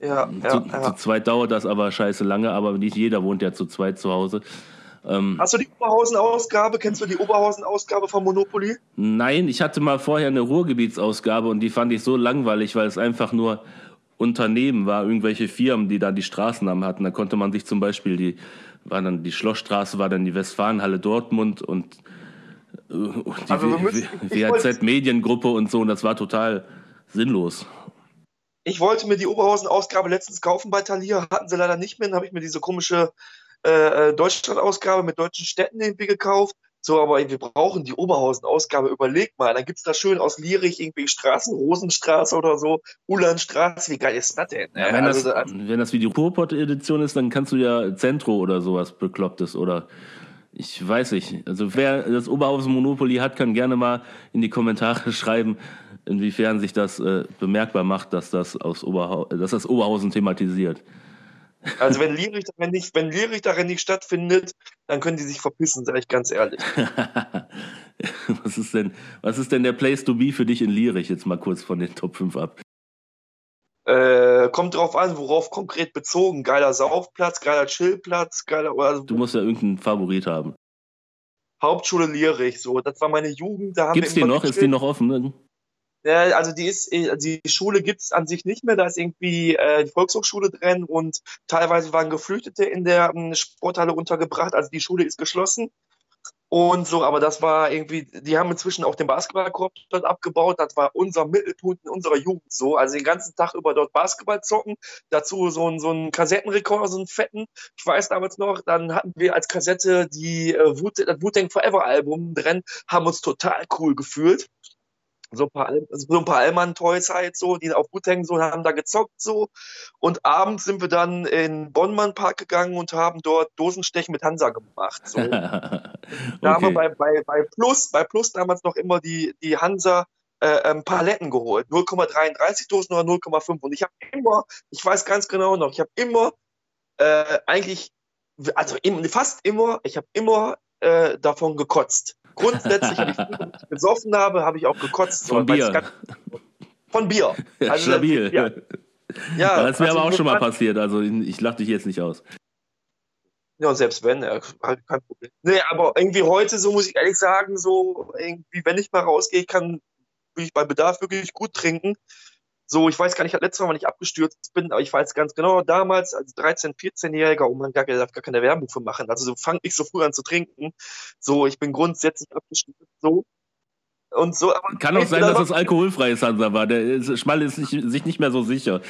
Ja, zu, ja, zu zweit dauert das aber scheiße lange, aber nicht jeder wohnt ja zu zweit zu Hause. Ähm, Hast du die Oberhausen-Ausgabe? Kennst du die Oberhausen-Ausgabe von Monopoly? Nein, ich hatte mal vorher eine Ruhrgebietsausgabe und die fand ich so langweilig, weil es einfach nur Unternehmen war, irgendwelche Firmen, die da die Straßennamen hatten. Da konnte man sich zum Beispiel die war dann die Schlossstraße, war dann die Westfalenhalle Dortmund und, äh, die also Mediengruppe und so, und das war total sinnlos. Ich wollte mir die Oberhausen-Ausgabe letztens kaufen bei Thalia, hatten sie leider nicht mehr, dann habe ich mir diese komische äh, äh, Deutschland-Ausgabe mit deutschen Städten irgendwie gekauft. So, aber wir brauchen die Oberhausen-Ausgabe. Überleg mal, dann gibt es da schön aus Lierich irgendwie Straßen, Rosenstraße oder so, Ulanstraße. Wie geil ist das denn? Ja, wenn, also, das, wenn das wie die Ruhrpott-Edition ist, dann kannst du ja Zentro oder sowas Beklopptes oder Ich weiß nicht. Also wer das Oberhausen Monopoly hat, kann gerne mal in die Kommentare schreiben, inwiefern sich das äh, bemerkbar macht, dass das, aus Oberhau dass das Oberhausen thematisiert. Also wenn Lierich darin nicht, wenn Lierich darin nicht stattfindet, dann können die sich verpissen, sage ich ganz ehrlich. was, ist denn, was ist denn der Place to be für dich in Lierich? Jetzt mal kurz von den Top 5 ab. Äh, kommt drauf an, worauf konkret bezogen. Geiler Saufplatz, geiler Chillplatz, geiler. Also du musst ja irgendeinen Favorit haben. Hauptschule Lierich, so. Das war meine Jugend. Da Gibt's die noch? Ist die noch offen? Ja, also die ist, äh, die Schule gibt's an sich nicht mehr. Da ist irgendwie äh, die Volkshochschule drin und teilweise waren Geflüchtete in der um, Sporthalle untergebracht. Also die Schule ist geschlossen. Und so, aber das war irgendwie, die haben inzwischen auch den Basketballkorb dort abgebaut. Das war unser Mittelpunkt in unserer Jugend so. Also den ganzen Tag über dort Basketball zocken. Dazu so ein, so ein Kassettenrekorder, so einen fetten. Ich weiß damals noch, dann hatten wir als Kassette die äh, Wu das Wu-Tang Forever Album drin, haben uns total cool gefühlt so ein paar, so ein paar Allmann-Toys halt so, die auf Gut hängen, so, haben da gezockt so. Und abends sind wir dann in Bonnmann Park gegangen und haben dort Dosenstechen mit Hansa gemacht. So. okay. Da haben wir bei, bei, bei Plus, bei Plus damals noch immer die, die Hansa äh, ähm, Paletten geholt. 0,33 Dosen oder 0,5. Und ich habe immer, ich weiß ganz genau noch, ich habe immer äh, eigentlich, also fast immer, ich habe immer äh, davon gekotzt. Grundsätzlich, wenn ich gesoffen habe, habe ich auch gekotzt. Von Bier. Ganz, von Bier. Also, Stabil. Ja. ja das wäre also aber auch schon mal passiert. Also ich lache dich jetzt nicht aus. Ja, selbst wenn, ja, kein Problem. Nee, aber irgendwie heute, so muss ich ehrlich sagen, so irgendwie, wenn ich mal rausgehe, kann ich bei Bedarf wirklich gut trinken. So, ich weiß gar nicht, letztes Mal, wann ich abgestürzt bin, aber ich weiß ganz genau, damals als 13-, 14-Jähriger, oh man, gar, darf gar keine Werbung für machen. Also so fang ich so früh an zu trinken. So, ich bin grundsätzlich abgestürzt, so. Und so, Kann auch sein, dass es alkoholfreies Hansa war. Der Schmal ist sich, sich nicht mehr so sicher.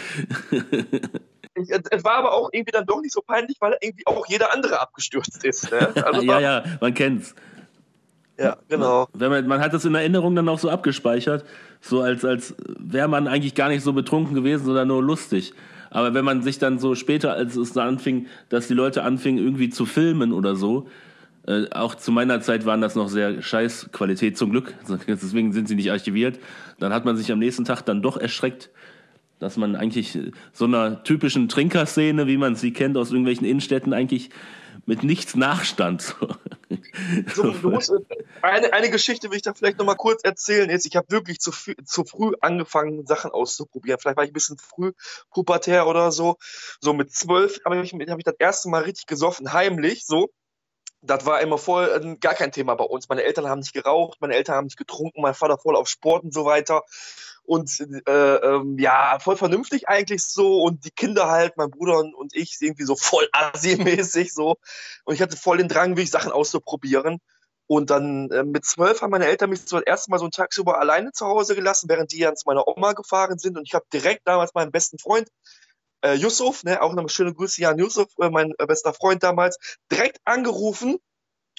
Ich, es war aber auch irgendwie dann doch nicht so peinlich, weil irgendwie auch jeder andere abgestürzt ist. Ne? Also ja, ja, man kennt's. Ja, genau. Wenn man, man hat das in Erinnerung dann auch so abgespeichert, so als, als wäre man eigentlich gar nicht so betrunken gewesen, sondern nur lustig. Aber wenn man sich dann so später, als es dann anfing, dass die Leute anfingen irgendwie zu filmen oder so, äh, auch zu meiner Zeit waren das noch sehr scheiß Qualität zum Glück, deswegen sind sie nicht archiviert, dann hat man sich am nächsten Tag dann doch erschreckt, dass man eigentlich so einer typischen Trinkerszene, wie man sie kennt aus irgendwelchen Innenstädten, eigentlich mit nichts nachstand. So, du musst, eine, eine Geschichte will ich da vielleicht nochmal kurz erzählen. Jetzt, ich habe wirklich zu, zu früh angefangen, Sachen auszuprobieren. Vielleicht war ich ein bisschen früh pubertär oder so. So mit zwölf habe ich, hab ich das erste Mal richtig gesoffen, heimlich, so. Das war immer voll äh, gar kein Thema bei uns. Meine Eltern haben nicht geraucht, meine Eltern haben nicht getrunken, mein Vater voll auf Sport und so weiter. Und äh, ähm, ja, voll vernünftig eigentlich so. Und die Kinder halt, mein Bruder und ich, irgendwie so voll assi-mäßig so. Und ich hatte voll den Drang, wirklich Sachen auszuprobieren. Und dann äh, mit zwölf haben meine Eltern mich so das erste Mal so einen tagsüber alleine zu Hause gelassen, während die dann zu meiner Oma gefahren sind. Und ich habe direkt damals meinen besten Freund äh, Yusuf, ne, auch nochmal schöne Grüße Jan Yusuf, äh, mein äh, bester Freund damals, direkt angerufen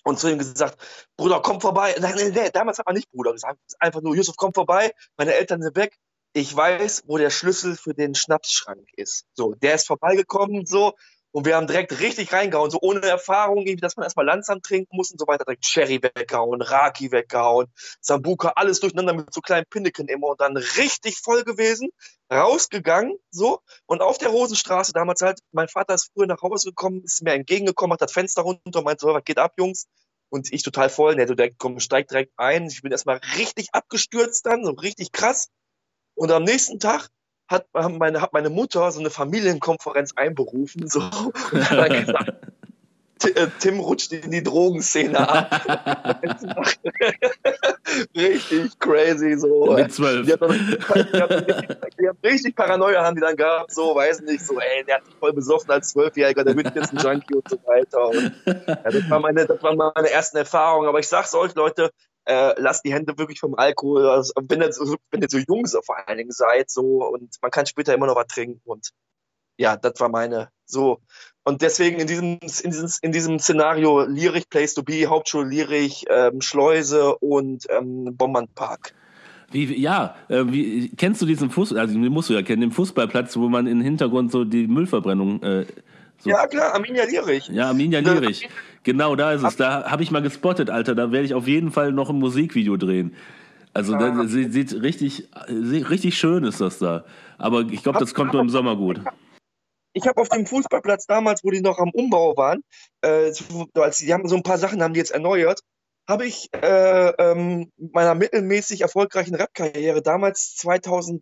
und zu ihm gesagt, Bruder, komm vorbei. Nein, nein, nein, damals hat man nicht Bruder gesagt, einfach nur, Yusuf, komm vorbei, meine Eltern sind weg. Ich weiß, wo der Schlüssel für den Schnapsschrank ist. So, der ist vorbeigekommen, so, und wir haben direkt richtig reingehauen, so ohne Erfahrung, dass man erstmal Langsam trinken muss und so weiter. Direkt Cherry weggehauen, Raki weggehauen, Sambuka, alles durcheinander mit so kleinen Pinneken immer und dann richtig voll gewesen, rausgegangen, so. Und auf der Rosenstraße, damals halt, mein Vater ist früher nach Hause gekommen, ist mir entgegengekommen, hat das Fenster runter und meinte so, was geht ab, Jungs? Und ich total voll, ne, du direkt, komm, steig direkt ein. Ich bin erstmal richtig abgestürzt dann, so richtig krass. Und am nächsten Tag hat meine, hat meine Mutter so eine Familienkonferenz einberufen so, und hat gesagt, äh, Tim rutscht in die Drogenszene ab. richtig crazy, so. Mit zwölf. Die, die, haben richtig Paranoia haben die dann gehabt, so, weiß nicht, so, ey, der hat sich voll besoffen als Zwölfjähriger, der wird jetzt ein Junkie und so weiter. Und, ja, das, war meine, das waren meine ersten Erfahrungen. Aber ich sag's euch, Leute, äh, lasst die Hände wirklich vom Alkohol, also, wenn, ihr so, wenn ihr so jung so vor allen Dingen seid, so, und man kann später immer noch was trinken und ja, das war meine, so. Und deswegen in diesem, in diesem, in diesem Szenario Lierich Place to Be, Hauptschule Lierich, ähm, Schleuse und ähm, Bombernpark. Wie, ja, äh, wie, kennst du diesen Fußball, also den musst du ja kennen, den Fußballplatz, wo man im Hintergrund so die Müllverbrennung. Äh, so ja, klar, Arminia Lierich. Ja, Arminia Lierich. Genau, da ist es. Da habe ich mal gespottet, Alter. Da werde ich auf jeden Fall noch ein Musikvideo drehen. Also ah. das sieht, sieht richtig, richtig schön ist das da. Aber ich glaube, das kommt nur im Sommer gut. Ich habe auf dem Fußballplatz damals, wo die noch am Umbau waren, äh, als die haben so ein paar Sachen haben die jetzt erneuert, habe ich äh, ähm, meiner mittelmäßig erfolgreichen Rap-Karriere damals 2008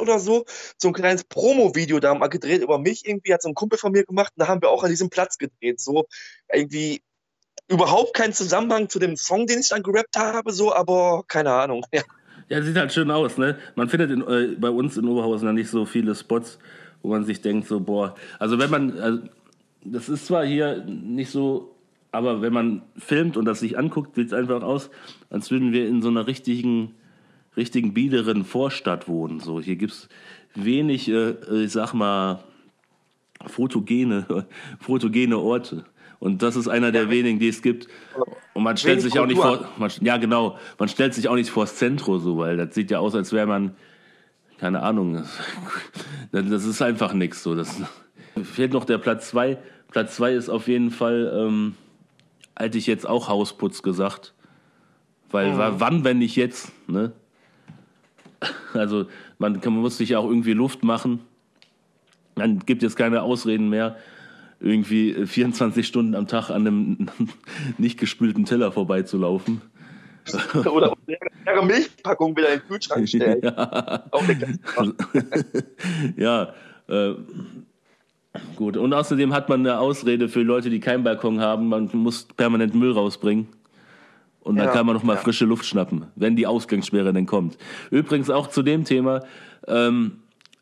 oder so so ein kleines Promo-Video da mal gedreht über mich. Irgendwie hat so ein Kumpel von mir gemacht und da haben wir auch an diesem Platz gedreht. So irgendwie überhaupt keinen Zusammenhang zu dem Song, den ich dann gerappt habe, so, aber keine Ahnung. Ja, ja sieht halt schön aus, ne? Man findet in, äh, bei uns in Oberhausen ja nicht so viele Spots, wo man sich denkt, so, boah, also wenn man, also, das ist zwar hier nicht so, aber wenn man filmt und das sich anguckt, sieht es einfach aus, als würden wir in so einer richtigen, richtigen biederen Vorstadt wohnen. So, hier gibt es wenig, äh, ich sag mal, fotogene, fotogene Orte. Und das ist einer der wenigen, die es gibt. Und man stellt sich auch nicht vor, man, ja genau, man stellt sich auch nicht vors Zentrum so, weil das sieht ja aus, als wäre man, keine Ahnung, das ist einfach nichts so. Das fehlt noch der Platz zwei. Platz zwei ist auf jeden Fall, ähm, hätte ich jetzt auch Hausputz gesagt. Weil mhm. wann, wenn nicht jetzt, ne? Also man, kann, man muss sich ja auch irgendwie Luft machen. Dann gibt es keine Ausreden mehr irgendwie 24 Stunden am Tag an einem nicht gespülten Teller vorbeizulaufen. Oder leere Milchpackung wieder in den Kühlschrank stellen. ja, ja äh, gut. Und außerdem hat man eine Ausrede für Leute, die keinen Balkon haben. Man muss permanent Müll rausbringen. Und dann ja, kann man noch mal ja. frische Luft schnappen, wenn die Ausgangssperre denn kommt. Übrigens auch zu dem Thema. Ähm,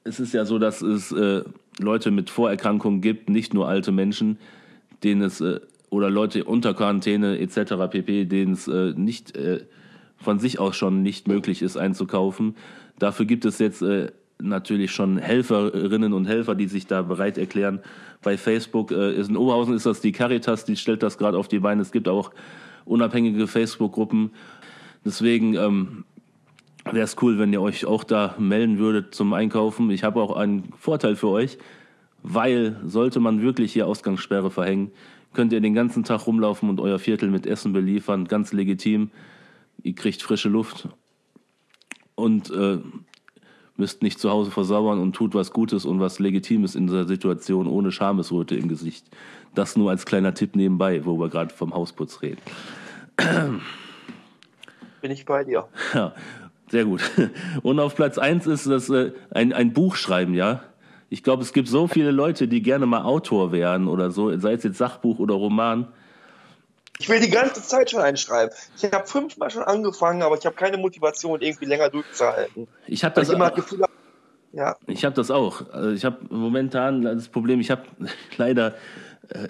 es ist ja so, dass es äh, Leute mit Vorerkrankungen gibt, nicht nur alte Menschen, denen es äh, oder Leute unter Quarantäne etc. pp, denen es äh, nicht äh, von sich aus schon nicht möglich ist einzukaufen. Dafür gibt es jetzt äh, natürlich schon Helferinnen und Helfer, die sich da bereit erklären. Bei Facebook äh, ist in Oberhausen ist das die Caritas, die stellt das gerade auf die Beine. Es gibt auch unabhängige Facebook-Gruppen. Deswegen ähm, wäre es cool, wenn ihr euch auch da melden würdet zum Einkaufen. Ich habe auch einen Vorteil für euch, weil sollte man wirklich hier Ausgangssperre verhängen, könnt ihr den ganzen Tag rumlaufen und euer Viertel mit Essen beliefern, ganz legitim. Ihr kriegt frische Luft und äh, müsst nicht zu Hause versauern und tut was Gutes und was Legitimes in dieser Situation ohne Schamesröte im Gesicht. Das nur als kleiner Tipp nebenbei, wo wir gerade vom Hausputz reden. Bin ich bei dir. Ja. Sehr gut. Und auf Platz 1 ist das äh, ein, ein Buch schreiben, ja. Ich glaube, es gibt so viele Leute, die gerne mal Autor werden oder so, sei es jetzt Sachbuch oder Roman. Ich will die ganze Zeit schon einschreiben. Ich habe fünfmal schon angefangen, aber ich habe keine Motivation, irgendwie länger durchzuhalten. Ich habe das, immer Gefühl, ja. Ich habe das auch. Also ich habe momentan das Problem, ich habe leider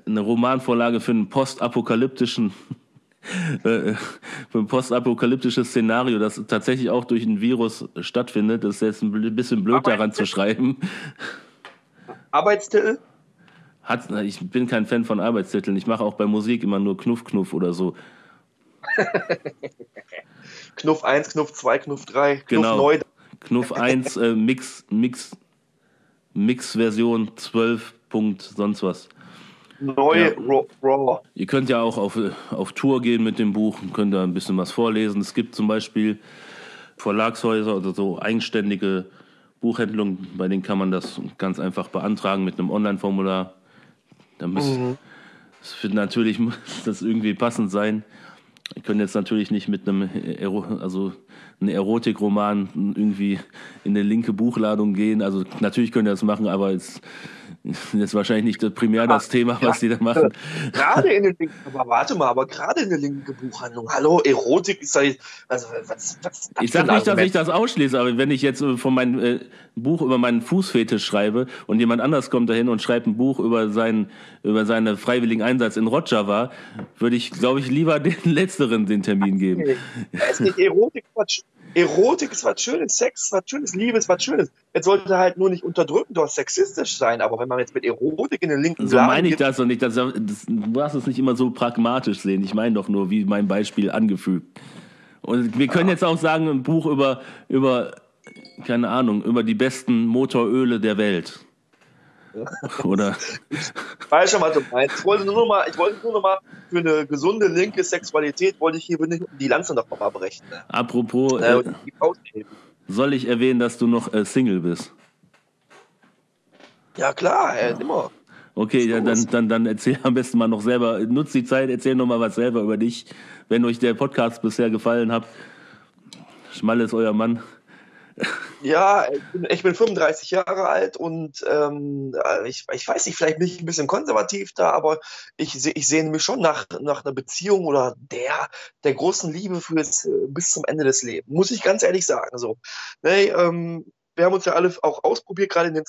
eine Romanvorlage für einen postapokalyptischen äh, für ein postapokalyptisches Szenario, das tatsächlich auch durch ein Virus stattfindet. Das ist jetzt ein bisschen blöd daran zu schreiben. Arbeitstitel? Hat, ich bin kein Fan von Arbeitstiteln. Ich mache auch bei Musik immer nur Knuff, Knuff oder so. Knuff 1, Knuff 2, Knuff 3, Knuff genau. 9. Knuff 1, äh, Mix, Mix, Mix-Version 12. Punkt sonst was. Neu ja. Raw. Ihr könnt ja auch auf, auf Tour gehen mit dem Buch und könnt da ein bisschen was vorlesen. Es gibt zum Beispiel Verlagshäuser oder so eigenständige Buchhändlungen, bei denen kann man das ganz einfach beantragen mit einem Online-Formular. Da muss, mhm. das natürlich muss das irgendwie passend sein. Ihr könnt jetzt natürlich nicht mit einem, also einen Erotikroman irgendwie in eine linke Buchladung gehen. Also natürlich könnt ihr das machen, aber es das ist wahrscheinlich nicht das primär das Thema, was ja, die da machen. Gerade in der linken, aber warte mal, aber gerade in der linken Buchhandlung, hallo, Erotik ist halt, also was, was Ich sage nicht, dass ich das ausschließe, aber wenn ich jetzt äh, von meinem äh, Buch über meinen Fußfetisch schreibe und jemand anders kommt dahin und schreibt ein Buch über seinen, über seinen freiwilligen Einsatz in Rojava, würde ich, glaube ich, lieber den letzteren den Termin geben. Es ist nicht Erotik, Erotik ist was Schönes, Sex ist was Schönes, Liebe ist was Schönes. Jetzt sollte halt nur nicht unterdrückend oder sexistisch sein, aber wenn man jetzt mit Erotik in den linken So meine ich das doch nicht. Das, das, du darfst es nicht immer so pragmatisch sehen. Ich meine doch nur, wie mein Beispiel angefügt. Und wir können jetzt auch sagen, ein Buch über, über, keine Ahnung, über die besten Motoröle der Welt. Oder? Ich weiß schon, was du meinst. Ich wollte nur noch mal, ich wollte nur noch mal für eine gesunde linke Sexualität wollte ich hier die Lanze noch mal brechen. Ne? Apropos, Äh, äh, soll ich erwähnen, dass du noch äh, Single bist? ja klar, ey, immer. Okay, ja, dann, dann, dann erzähl am besten mal noch selber, nutzt die Zeit, erzähl noch mal was selber über dich. Wenn euch der Podcast bisher gefallen hat, Schmalle ist euer Mann. Ja, ich bin, ich bin 35 Jahre alt und ähm, ich, ich weiß nicht, vielleicht bin ich ein bisschen konservativ da, aber ich, ich sehne mich schon nach, nach einer Beziehung oder der, der großen Liebe fürs, äh, bis zum Ende des Lebens. Muss ich ganz ehrlich sagen. So. Nee, ähm, wir haben uns ja alle auch ausprobiert, gerade in den,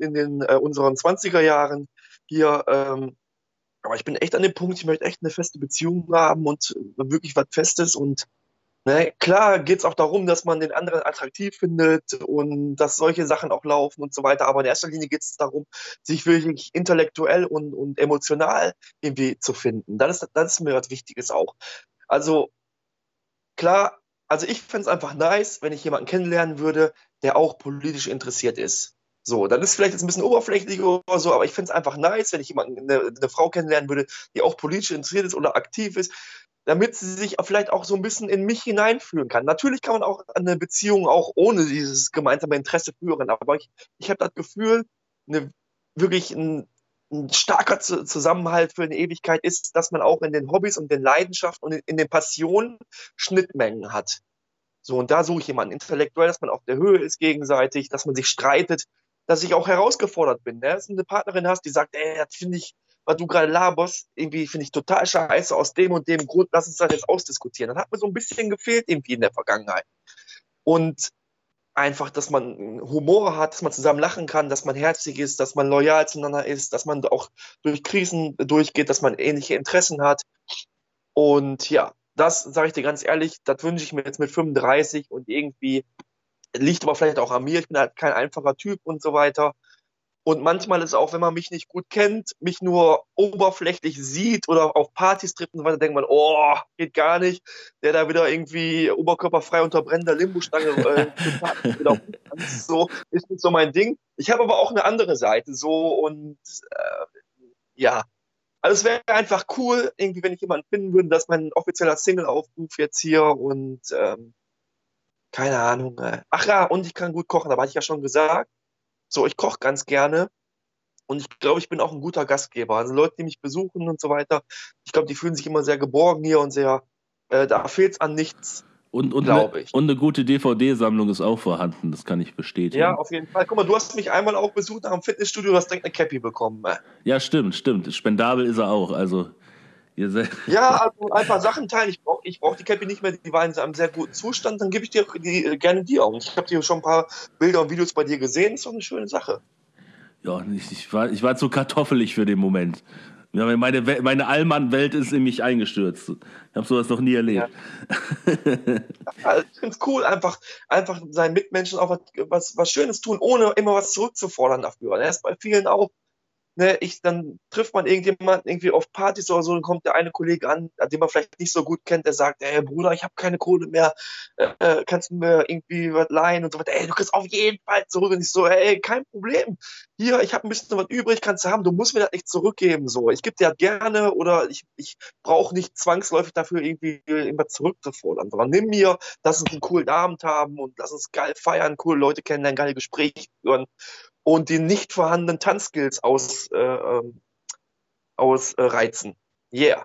in den äh, unseren 20er Jahren hier. Ähm, aber ich bin echt an dem Punkt, ich möchte echt eine feste Beziehung haben und äh, wirklich was Festes und Ne, klar geht's auch darum, dass man den anderen attraktiv findet und dass solche Sachen auch laufen und so weiter. Aber in erster Linie geht's darum, sich wirklich intellektuell und, und emotional irgendwie zu finden. Das ist, das ist mir was Wichtiges auch. Also klar, also ich fänd's einfach nice, wenn ich jemanden kennenlernen würde, der auch politisch interessiert ist. So, dann ist vielleicht jetzt ein bisschen oberflächlich oder so, aber ich fänd's einfach nice, wenn ich jemanden, eine, eine Frau kennenlernen würde, die auch politisch interessiert ist oder aktiv ist, damit sie sich vielleicht auch so ein bisschen in mich hineinfühlen kann. Natürlich kann man auch eine Beziehung auch ohne dieses gemeinsame Interesse führen, aber ich, ich habe das Gefühl, eine, wirklich ein, ein starker Zu- Zusammenhalt für eine Ewigkeit ist, dass man auch in den Hobbys und den Leidenschaften und in, in den Passionen Schnittmengen hat. So, und da suche ich jemanden intellektuell, dass man auf der Höhe ist gegenseitig, dass man sich streitet, dass ich auch herausgefordert bin. Ne? Dass du eine Partnerin hast, die sagt, ey, das finde ich, was du gerade laberst, irgendwie finde ich total scheiße aus dem und dem Grund, lass uns das jetzt ausdiskutieren. Das hat mir so ein bisschen gefehlt irgendwie in der Vergangenheit. Und einfach, dass man Humor hat, dass man zusammen lachen kann, dass man herzlich ist, dass man loyal zueinander ist, dass man auch durch Krisen durchgeht, dass man ähnliche Interessen hat. Und ja, das sage ich dir ganz ehrlich, das wünsche ich mir jetzt mit 35 und irgendwie liegt aber vielleicht auch an mir. Ich bin halt kein einfacher Typ und so weiter. Und manchmal ist auch, wenn man mich nicht gut kennt, mich nur oberflächlich sieht oder auf Partys trifft und so weiter, denkt man, oh, geht gar nicht. Der da wieder irgendwie oberkörperfrei unter brennender Limbostange äh, so ist nicht so mein Ding. Ich habe aber auch eine andere Seite so und äh, ja. Also es wäre einfach cool, irgendwie, wenn ich jemanden finden würde, dass mein offizieller Single-Aufruf jetzt hier und ähm, keine Ahnung. Äh. Ach ja, und ich kann gut kochen, aber hatte ich ja schon gesagt. So, ich koche ganz gerne. Und ich glaube, ich bin auch ein guter Gastgeber. Also Leute, die mich besuchen und so weiter, ich glaube, die fühlen sich immer sehr geborgen hier und sehr, äh, da fehlt es an nichts. Und, und, ich. und eine gute DVD-Sammlung ist auch vorhanden, das kann ich bestätigen. Ja, auf jeden Fall. Guck mal, du hast mich einmal auch besucht nach dem Fitnessstudio, du hast direkt eine Cappy bekommen. äh. Ja, stimmt, stimmt. Spendabel ist er auch. Also, Ja, also einfach Sachen teilen. Ich brauche ich brauch die Cappy nicht mehr, die war in einem sehr guten Zustand. Dann gebe ich dir die, äh, gerne die auch. Ich habe dir schon ein paar Bilder und Videos bei dir gesehen. Ist doch eine schöne Sache. ja, ich, ich, war, ich war zu kartoffelig für den Moment. Ja, meine, meine Allmann-Welt ist in mich eingestürzt. Ich habe sowas noch nie erlebt. Also, ich finde es cool, einfach, einfach seinen Mitmenschen auch was, was, was Schönes tun, ohne immer was zurückzufordern dafür. Er ist bei vielen auch, ne, ich, dann trifft man irgendjemanden irgendwie auf Partys oder so, dann kommt der eine Kollege an, den man vielleicht nicht so gut kennt, der sagt, ey Bruder, ich habe keine Kohle mehr, äh, äh, kannst du mir irgendwie was leihen und so weiter, ey, du kriegst auf jeden Fall zurück. Und ich so, ey, kein Problem, hier, ich habe ein bisschen was übrig, kannst du haben, du musst mir das nicht zurückgeben, so, ich gebe dir das gerne oder ich, ich brauche nicht zwangsläufig dafür irgendwie irgendwas zurückzufordern, sondern nimm mir, lass uns einen coolen Abend haben und lass uns geil feiern, coole Leute kennenlernen, geile Gespräche führen und die nicht vorhandenen Tanzskills aus, äh, ähm, ausreizen. Yeah.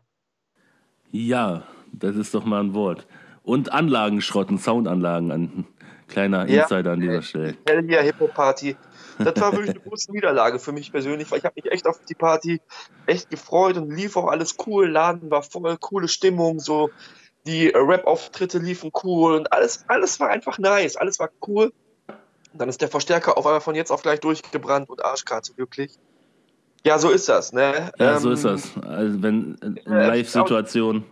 Ja, das ist doch mal ein Wort. Und Anlagen schrotten, Soundanlagen an. Kleiner Ja. Insider an dieser Stelle. Hell yeah, Hippo Party. Das war wirklich eine große Niederlage für mich persönlich, weil ich habe mich echt auf die Party echt gefreut und lief auch alles cool. Laden war voll, coole Stimmung, so die Rap-Auftritte liefen cool und alles, alles war einfach nice, alles war cool. Dann ist der Verstärker auf einmal von jetzt auf gleich durchgebrannt und Arschkarte wirklich. Ja, so ist das, ne? Ja, so Ähm, ist das. Also wenn in äh, Live-Situation.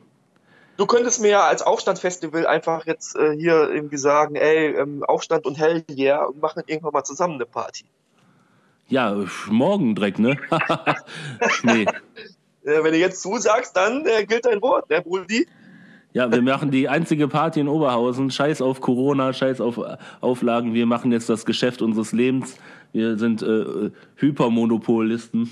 Du könntest mir ja als Aufstandfestival einfach jetzt äh, hier irgendwie sagen, ey, ähm, Aufstand und Hell yeah und machen irgendwann mal zusammen eine Party. Ja, morgen direkt, ne? nee. Äh, wenn du jetzt zusagst, dann äh, gilt dein Wort, ne, Brudi? Ja, wir machen die einzige Party in Oberhausen. Scheiß auf Corona, scheiß auf äh, Auflagen. Wir machen jetzt das Geschäft unseres Lebens. Wir sind äh, Hypermonopolisten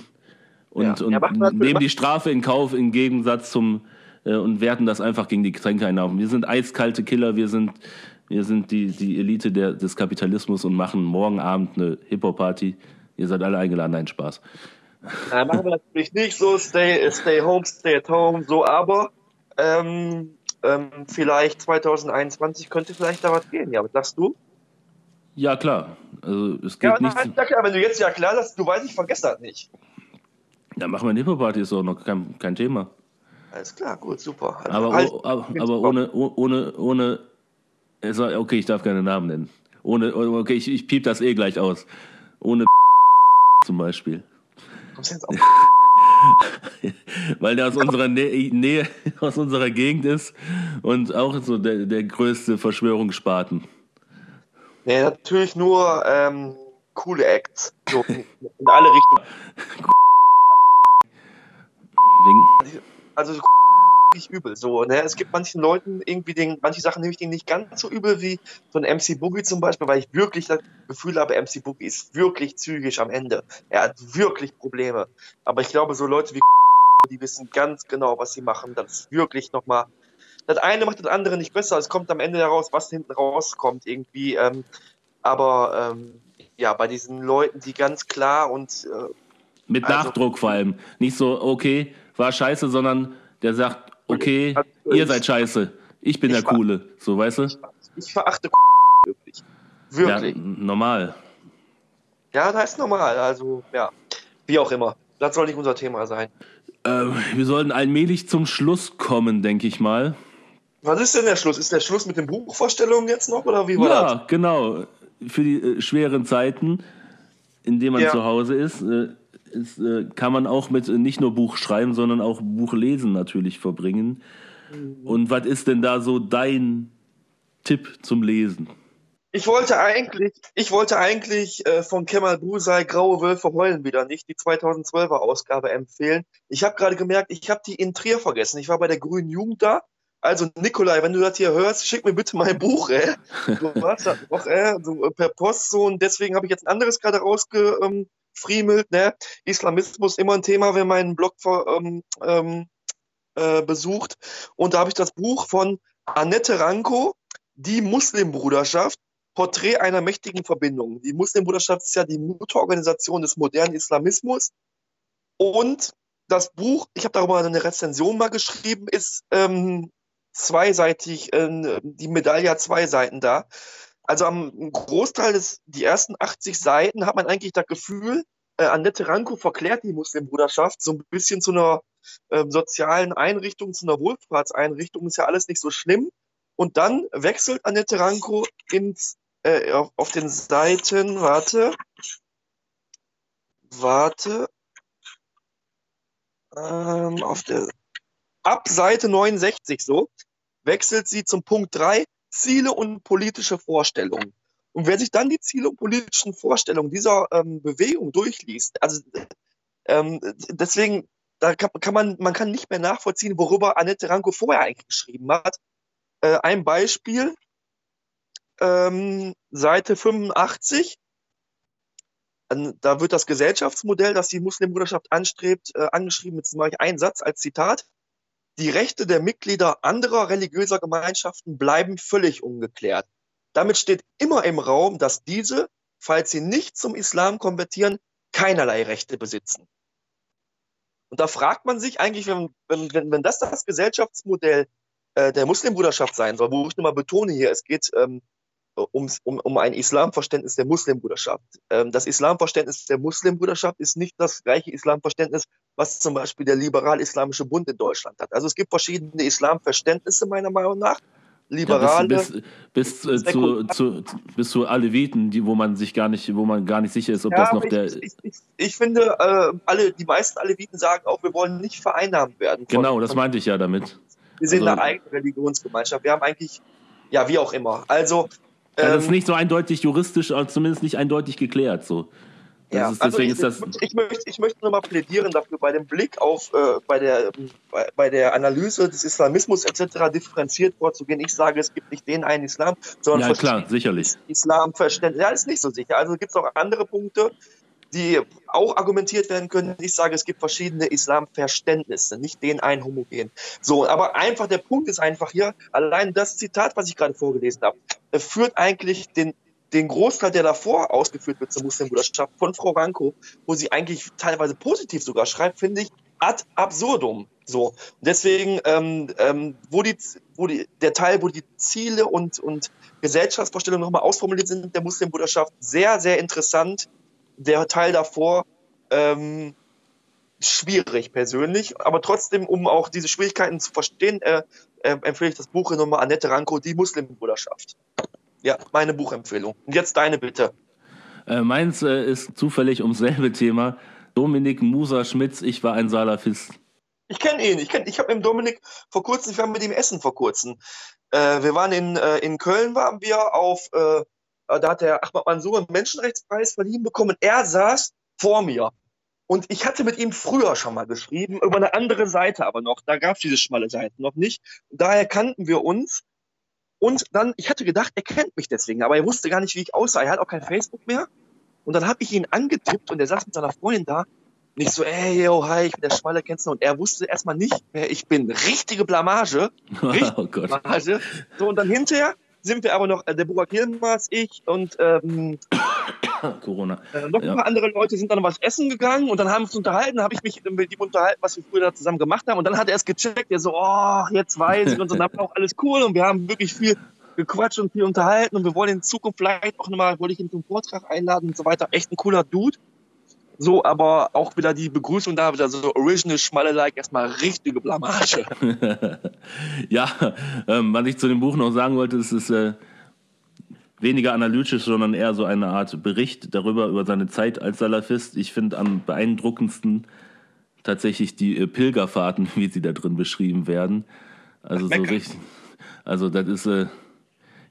und, Ja. und Ja, nehmen die Strafe in Kauf im Gegensatz zum äh, und werten das einfach gegen die Getränkeeinnahmen. Wir sind eiskalte Killer, wir sind, wir sind die, die Elite der, des Kapitalismus und machen morgen Abend eine Hip-Hop-Party. Ihr seid alle eingeladen, nein, Spaß. Nein, machen wir natürlich nicht so, stay, stay home, stay at home, so, aber ähm, ähm, vielleicht 2021 könnte vielleicht da was gehen. Ja, was sagst du? Ja, klar. Also es Ja, geht nicht. nein, ja klar, wenn du jetzt ja klar hast, du weißt, ich vergesse das nicht. Ja, machen wir eine Hip-Hop-Party, ist auch noch kein, kein Thema. Alles klar, gut, super. Also, Aber, halt, aber, aber ohne, oh- ohne, ohne, soll- okay, ich darf keine Namen nennen. Ohne, okay, ich, ich piep das eh gleich aus. Ohne zum Beispiel. kommst du jetzt auf- Weil der aus unserer Nä Nähe, aus unserer Gegend ist und auch so der, der größte Verschwörungsspaten. Nee, natürlich nur ähm, coole Acts. So, in, in alle Richtungen. Wegen, Also richtig übel. So, ne? Es gibt manchen Leuten irgendwie den, manche Sachen nehme ich denen nicht ganz so übel wie so ein MC Boogie zum Beispiel, weil ich wirklich das Gefühl habe, MC Boogie ist wirklich zügig am Ende. Er hat wirklich Probleme. Aber ich glaube, so Leute wie die wissen ganz genau, was sie machen. Das ist wirklich nochmal. Das eine macht das andere nicht besser. Es kommt am Ende heraus, was hinten rauskommt irgendwie. Ähm, aber ähm, ja, bei diesen Leuten, die ganz klar und äh, mit Also- Nachdruck vor allem. Nicht so, okay, war scheiße, sondern der sagt, okay, Also, ihr seid scheiße. Ich bin Ich der Coole. So, weißt du? ich verachte wirklich. Ja, Wirklich. normal. Ja, das ist normal. Also, ja. Wie auch immer. Das soll nicht unser Thema sein. Ähm, wir sollten allmählich zum Schluss kommen, denke ich mal. Was ist denn der Schluss? Ist der Schluss mit den Buchvorstellungen jetzt noch oder wie war das? Ja, genau. Für die äh, schweren Zeiten, in denen man Ja. zu Hause ist, äh, ist äh, kann man auch mit äh, nicht nur Buch schreiben, sondern auch Buch lesen natürlich verbringen. Mhm. Und was ist denn da so dein Tipp zum Lesen? Ich wollte eigentlich, ich wollte eigentlich äh, von Kemal Busay Graue Wölfe heulen wieder nicht, die 2012er Ausgabe empfehlen. Ich habe gerade gemerkt, ich habe die in Trier vergessen. Ich war bei der Grünen Jugend da. Also Nikolai, wenn du das hier hörst, schick mir bitte mein Buch, ey. Du hast das noch, äh, so äh, per Post so und deswegen habe ich jetzt ein anderes gerade rausgefriemelt, ne? Islamismus immer ein Thema, wer meinen Blog ver, ähm, ähm, äh, besucht. Und da habe ich das Buch von Annette Ranko, Die Muslimbruderschaft, Porträt einer mächtigen Verbindung. Die Muslimbruderschaft ist ja die Mutterorganisation des modernen Islamismus. Und das Buch, ich habe darüber eine Rezension mal geschrieben, ist ähm, zweiseitig, äh, die Medaille hat zwei Seiten da. Also am Großteil des, die ersten 80 Seiten hat man eigentlich das Gefühl, äh, Annette Ranko verklärt die Muslimbruderschaft so ein bisschen zu einer ähm, sozialen Einrichtung, zu einer Wohlfahrtseinrichtung, ist ja alles nicht so schlimm. Und dann wechselt Annette Ranko ins, äh, auf, den Seiten, warte, warte, ähm, auf der, ab Seite 69 so, wechselt sie zum Punkt 3, Ziele und politische Vorstellungen. Und wer sich dann die Ziele und politischen Vorstellungen dieser ähm, Bewegung durchliest, also ähm, deswegen, da kann, kann man, man kann nicht mehr nachvollziehen, worüber Annette Ranko vorher eigentlich geschrieben hat. Äh, ein Beispiel, ähm, Seite 85, an- da wird das Gesellschaftsmodell, das die Muslimbruderschaft anstrebt, äh, angeschrieben. Jetzt mache ich einen Satz als Zitat. Die Rechte der Mitglieder anderer religiöser Gemeinschaften bleiben völlig ungeklärt. Damit steht immer im Raum, dass diese, falls sie nicht zum Islam konvertieren, keinerlei Rechte besitzen. Und da fragt man sich eigentlich, wenn, wenn, wenn, das das Gesellschaftsmodell äh, der Muslimbruderschaft sein soll, wo ich nochmal betone hier, es geht ähm, um, um ein Islamverständnis der Muslimbruderschaft. Ähm, das Islamverständnis der Muslimbruderschaft ist nicht das gleiche Islamverständnis, was zum Beispiel der Liberal-Islamische Bund in Deutschland hat. Also es gibt verschiedene Islamverständnisse meiner Meinung nach. Ja, Liberale. bis, bis, bis, äh, zu, zu, bis zu Aleviten, die, wo man sich gar nicht, wo man gar nicht sicher ist, ob Ja, das noch aber der. ich, ich, ich, ich finde, äh, alle, die meisten Aleviten sagen auch, wir wollen nicht vereinnahmt werden. von- Genau, das meinte ich ja damit. Wir sind also- eine eigene Religionsgemeinschaft. Wir haben eigentlich, ja, wie auch immer. Also, Ja, das ist ähm, nicht so eindeutig juristisch, aber zumindest nicht eindeutig geklärt. So. ja, ist, also ich, ist das ich, möchte, ich möchte nochmal plädieren dafür, bei dem Blick auf, äh, bei, der, bei, bei, der Analyse des Islamismus etc. differenziert vorzugehen. Ich sage, es gibt nicht den einen Islam, sondern ja, klar, sicherlich. Islamverständnis. Ja, ist nicht so sicher. Also gibt es auch andere Punkte, die auch argumentiert werden können. Ich sage, es gibt verschiedene Islamverständnisse, nicht den einen homogen. So, aber einfach der Punkt ist einfach hier, allein das Zitat, was ich gerade vorgelesen habe, führt eigentlich den den Großteil, der davor ausgeführt wird zur Muslimbruderschaft von Frau Ranko, wo sie eigentlich teilweise positiv sogar schreibt, finde ich ad absurdum. So. Deswegen, ähm, ähm, wo, die, wo die, der Teil, wo die Ziele und, und Gesellschaftsvorstellungen nochmal ausformuliert sind, der Muslimbruderschaft, sehr, sehr interessant. Der Teil davor, ähm, schwierig persönlich, aber trotzdem, um auch diese Schwierigkeiten zu verstehen, äh, äh, empfehle ich das Buch nochmal Annette Ranko, Die Muslimbruderschaft. Ja, meine Buchempfehlung. Und jetzt deine bitte. Äh, meins äh, ist zufällig ums selbe Thema. Dominik Musa-Schmitz, ich war ein Salafist. Ich kenne ihn. Ich, kenn, ich habe mit Dominik vor kurzem, ich war mit ihm essen vor kurzem. Äh, wir waren in, äh, in Köln, waren wir auf, äh, da hat der Ahmad Mansour einen Menschenrechtspreis verliehen bekommen. Er saß vor mir. Und ich hatte mit ihm früher schon mal geschrieben, über eine andere Seite aber noch. Da gab es diese schmale Seite noch nicht. daher kannten wir uns. Und dann, ich hatte gedacht, er kennt mich deswegen, aber er wusste gar nicht, wie ich aussah. Er hat auch kein Facebook mehr. Und dann habe ich ihn angetippt und er saß mit seiner Freundin da. Nicht so, ey, yo, hi, ich bin der Schmaler, kennst du? Und er wusste erstmal nicht, wer ich bin. Richtige Blamage. Richtige oh Gott. Blamage. So, und dann hinterher sind wir aber noch, äh, der Burak Yilmaz, ich und ähm, Corona. Äh, noch ja. ein paar andere Leute sind dann was essen gegangen und dann haben wir uns unterhalten, habe ich mich mit ihm unterhalten, was wir früher zusammen gemacht haben und dann hat er es gecheckt, er so, oh, jetzt weiß ich und so, dann war auch alles cool und wir haben wirklich viel gequatscht und viel unterhalten und wir wollen in Zukunft vielleicht auch nochmal, wollte ich ihn zum Vortrag einladen und so weiter. Echt ein cooler Dude. So, aber auch wieder die Begrüßung da, wieder so original Schmalle-like, erstmal richtige Blamage. ja, ähm, was ich zu dem Buch noch sagen wollte, ist, ist äh, weniger analytisch, sondern eher so eine Art Bericht darüber, über seine Zeit als Salafist. Ich finde am beeindruckendsten tatsächlich die äh, Pilgerfahrten, wie sie da drin beschrieben werden. Also so richtig. Also das ist, äh,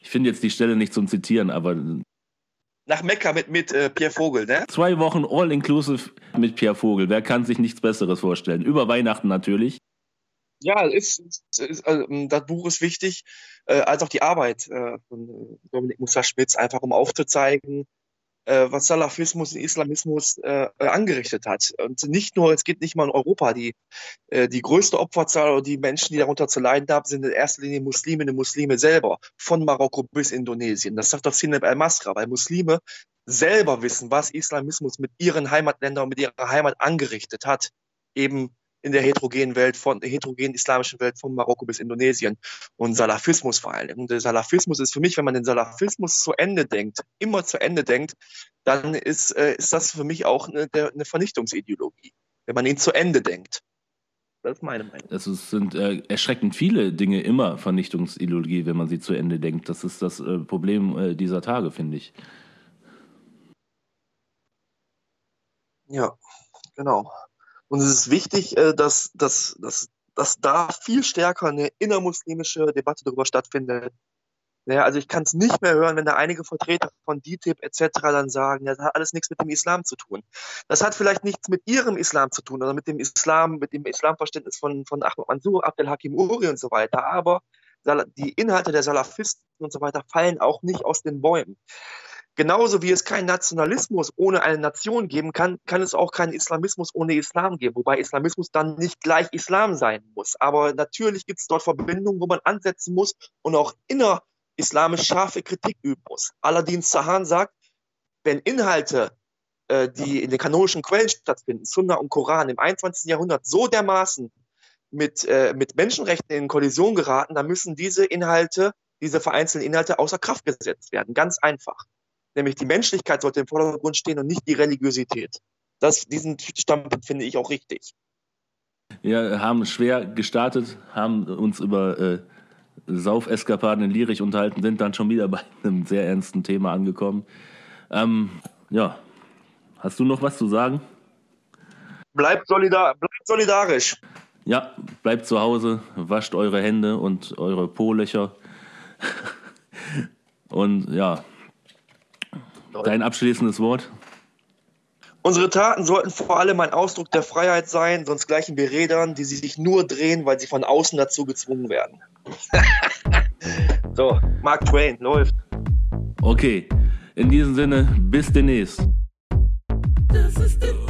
ich finde jetzt die Stelle nicht zum Zitieren, aber nach Mekka mit, mit äh, Pierre Vogel, ne? Zwei Wochen all-inclusive mit Pierre Vogel. Wer kann sich nichts Besseres vorstellen? Über Weihnachten natürlich. Ja, ist, ist, ist also, das Buch ist wichtig, äh, als auch die Arbeit äh, von äh, Dominik Musa-Schmitz, einfach um aufzuzeigen, äh, was Salafismus und Islamismus äh, äh, angerichtet hat. Und nicht nur, es geht nicht mal in Europa, die, äh, die größte Opferzahl oder die Menschen, die darunter zu leiden haben, sind in erster Linie Musliminnen und Muslime selber, von Marokko bis Indonesien. Das sagt doch Sineb al-Masra, weil Muslime selber wissen, was Islamismus mit ihren Heimatländern und mit ihrer Heimat angerichtet hat. Eben in der heterogenen Welt, von der heterogenen islamischen Welt von Marokko bis Indonesien und Salafismus vor allem. Und der Salafismus ist für mich, wenn man den Salafismus zu Ende denkt, immer zu Ende denkt, dann ist, äh, ist das für mich auch eine, eine Vernichtungsideologie, wenn man ihn zu Ende denkt. Das ist meine Meinung. Es sind äh, erschreckend viele Dinge immer Vernichtungsideologie, wenn man sie zu Ende denkt. Das ist das äh, Problem äh, dieser Tage, finde ich. Ja, genau. Und es ist wichtig, äh, dass, dass, dass, dass da viel stärker eine innermuslimische Debatte darüber stattfindet. Ja, also ich kann es nicht mehr hören, wenn da einige Vertreter von DTIP etc. dann sagen, das hat alles nichts mit dem Islam zu tun. Das hat vielleicht nichts mit ihrem Islam zu tun oder mit dem Islam, mit dem Islamverständnis von, von Ahmad Mansour, Abdel Hakim Uri und so weiter. Aber die Inhalte der Salafisten und so weiter fallen auch nicht aus den Bäumen. Genauso wie es keinen Nationalismus ohne eine Nation geben kann, kann es auch keinen Islamismus ohne Islam geben, wobei Islamismus dann nicht gleich Islam sein muss. Aber natürlich gibt es dort Verbindungen, wo man ansetzen muss und auch innerislamisch scharfe Kritik üben muss. Allerdings Sahan sagt, wenn Inhalte, äh, die in den kanonischen Quellen stattfinden, Sunna und Koran im 21. Jahrhundert so dermaßen mit, äh, mit Menschenrechten in Kollision geraten, dann müssen diese Inhalte, diese vereinzelten Inhalte außer Kraft gesetzt werden. Ganz einfach nämlich die Menschlichkeit sollte im Vordergrund stehen und nicht die Religiosität. Das, diesen Standpunkt finde ich auch richtig. Wir haben schwer gestartet, haben uns über äh, Saufeskapaden in Lierich unterhalten, sind dann schon wieder bei einem sehr ernsten Thema angekommen. Ähm, ja, hast du noch was zu sagen? Bleibt, solidar bleibt solidarisch. Ja, bleibt zu Hause, wascht eure Hände und eure Po-Löcher. und ja, Dein abschließendes Wort? Unsere Taten sollten vor allem ein Ausdruck der Freiheit sein, sonst gleichen wir Rädern, die sich nur drehen, weil sie von außen dazu gezwungen werden. so, Mark Twain, läuft. Okay, in diesem Sinne, bis demnächst. Das ist die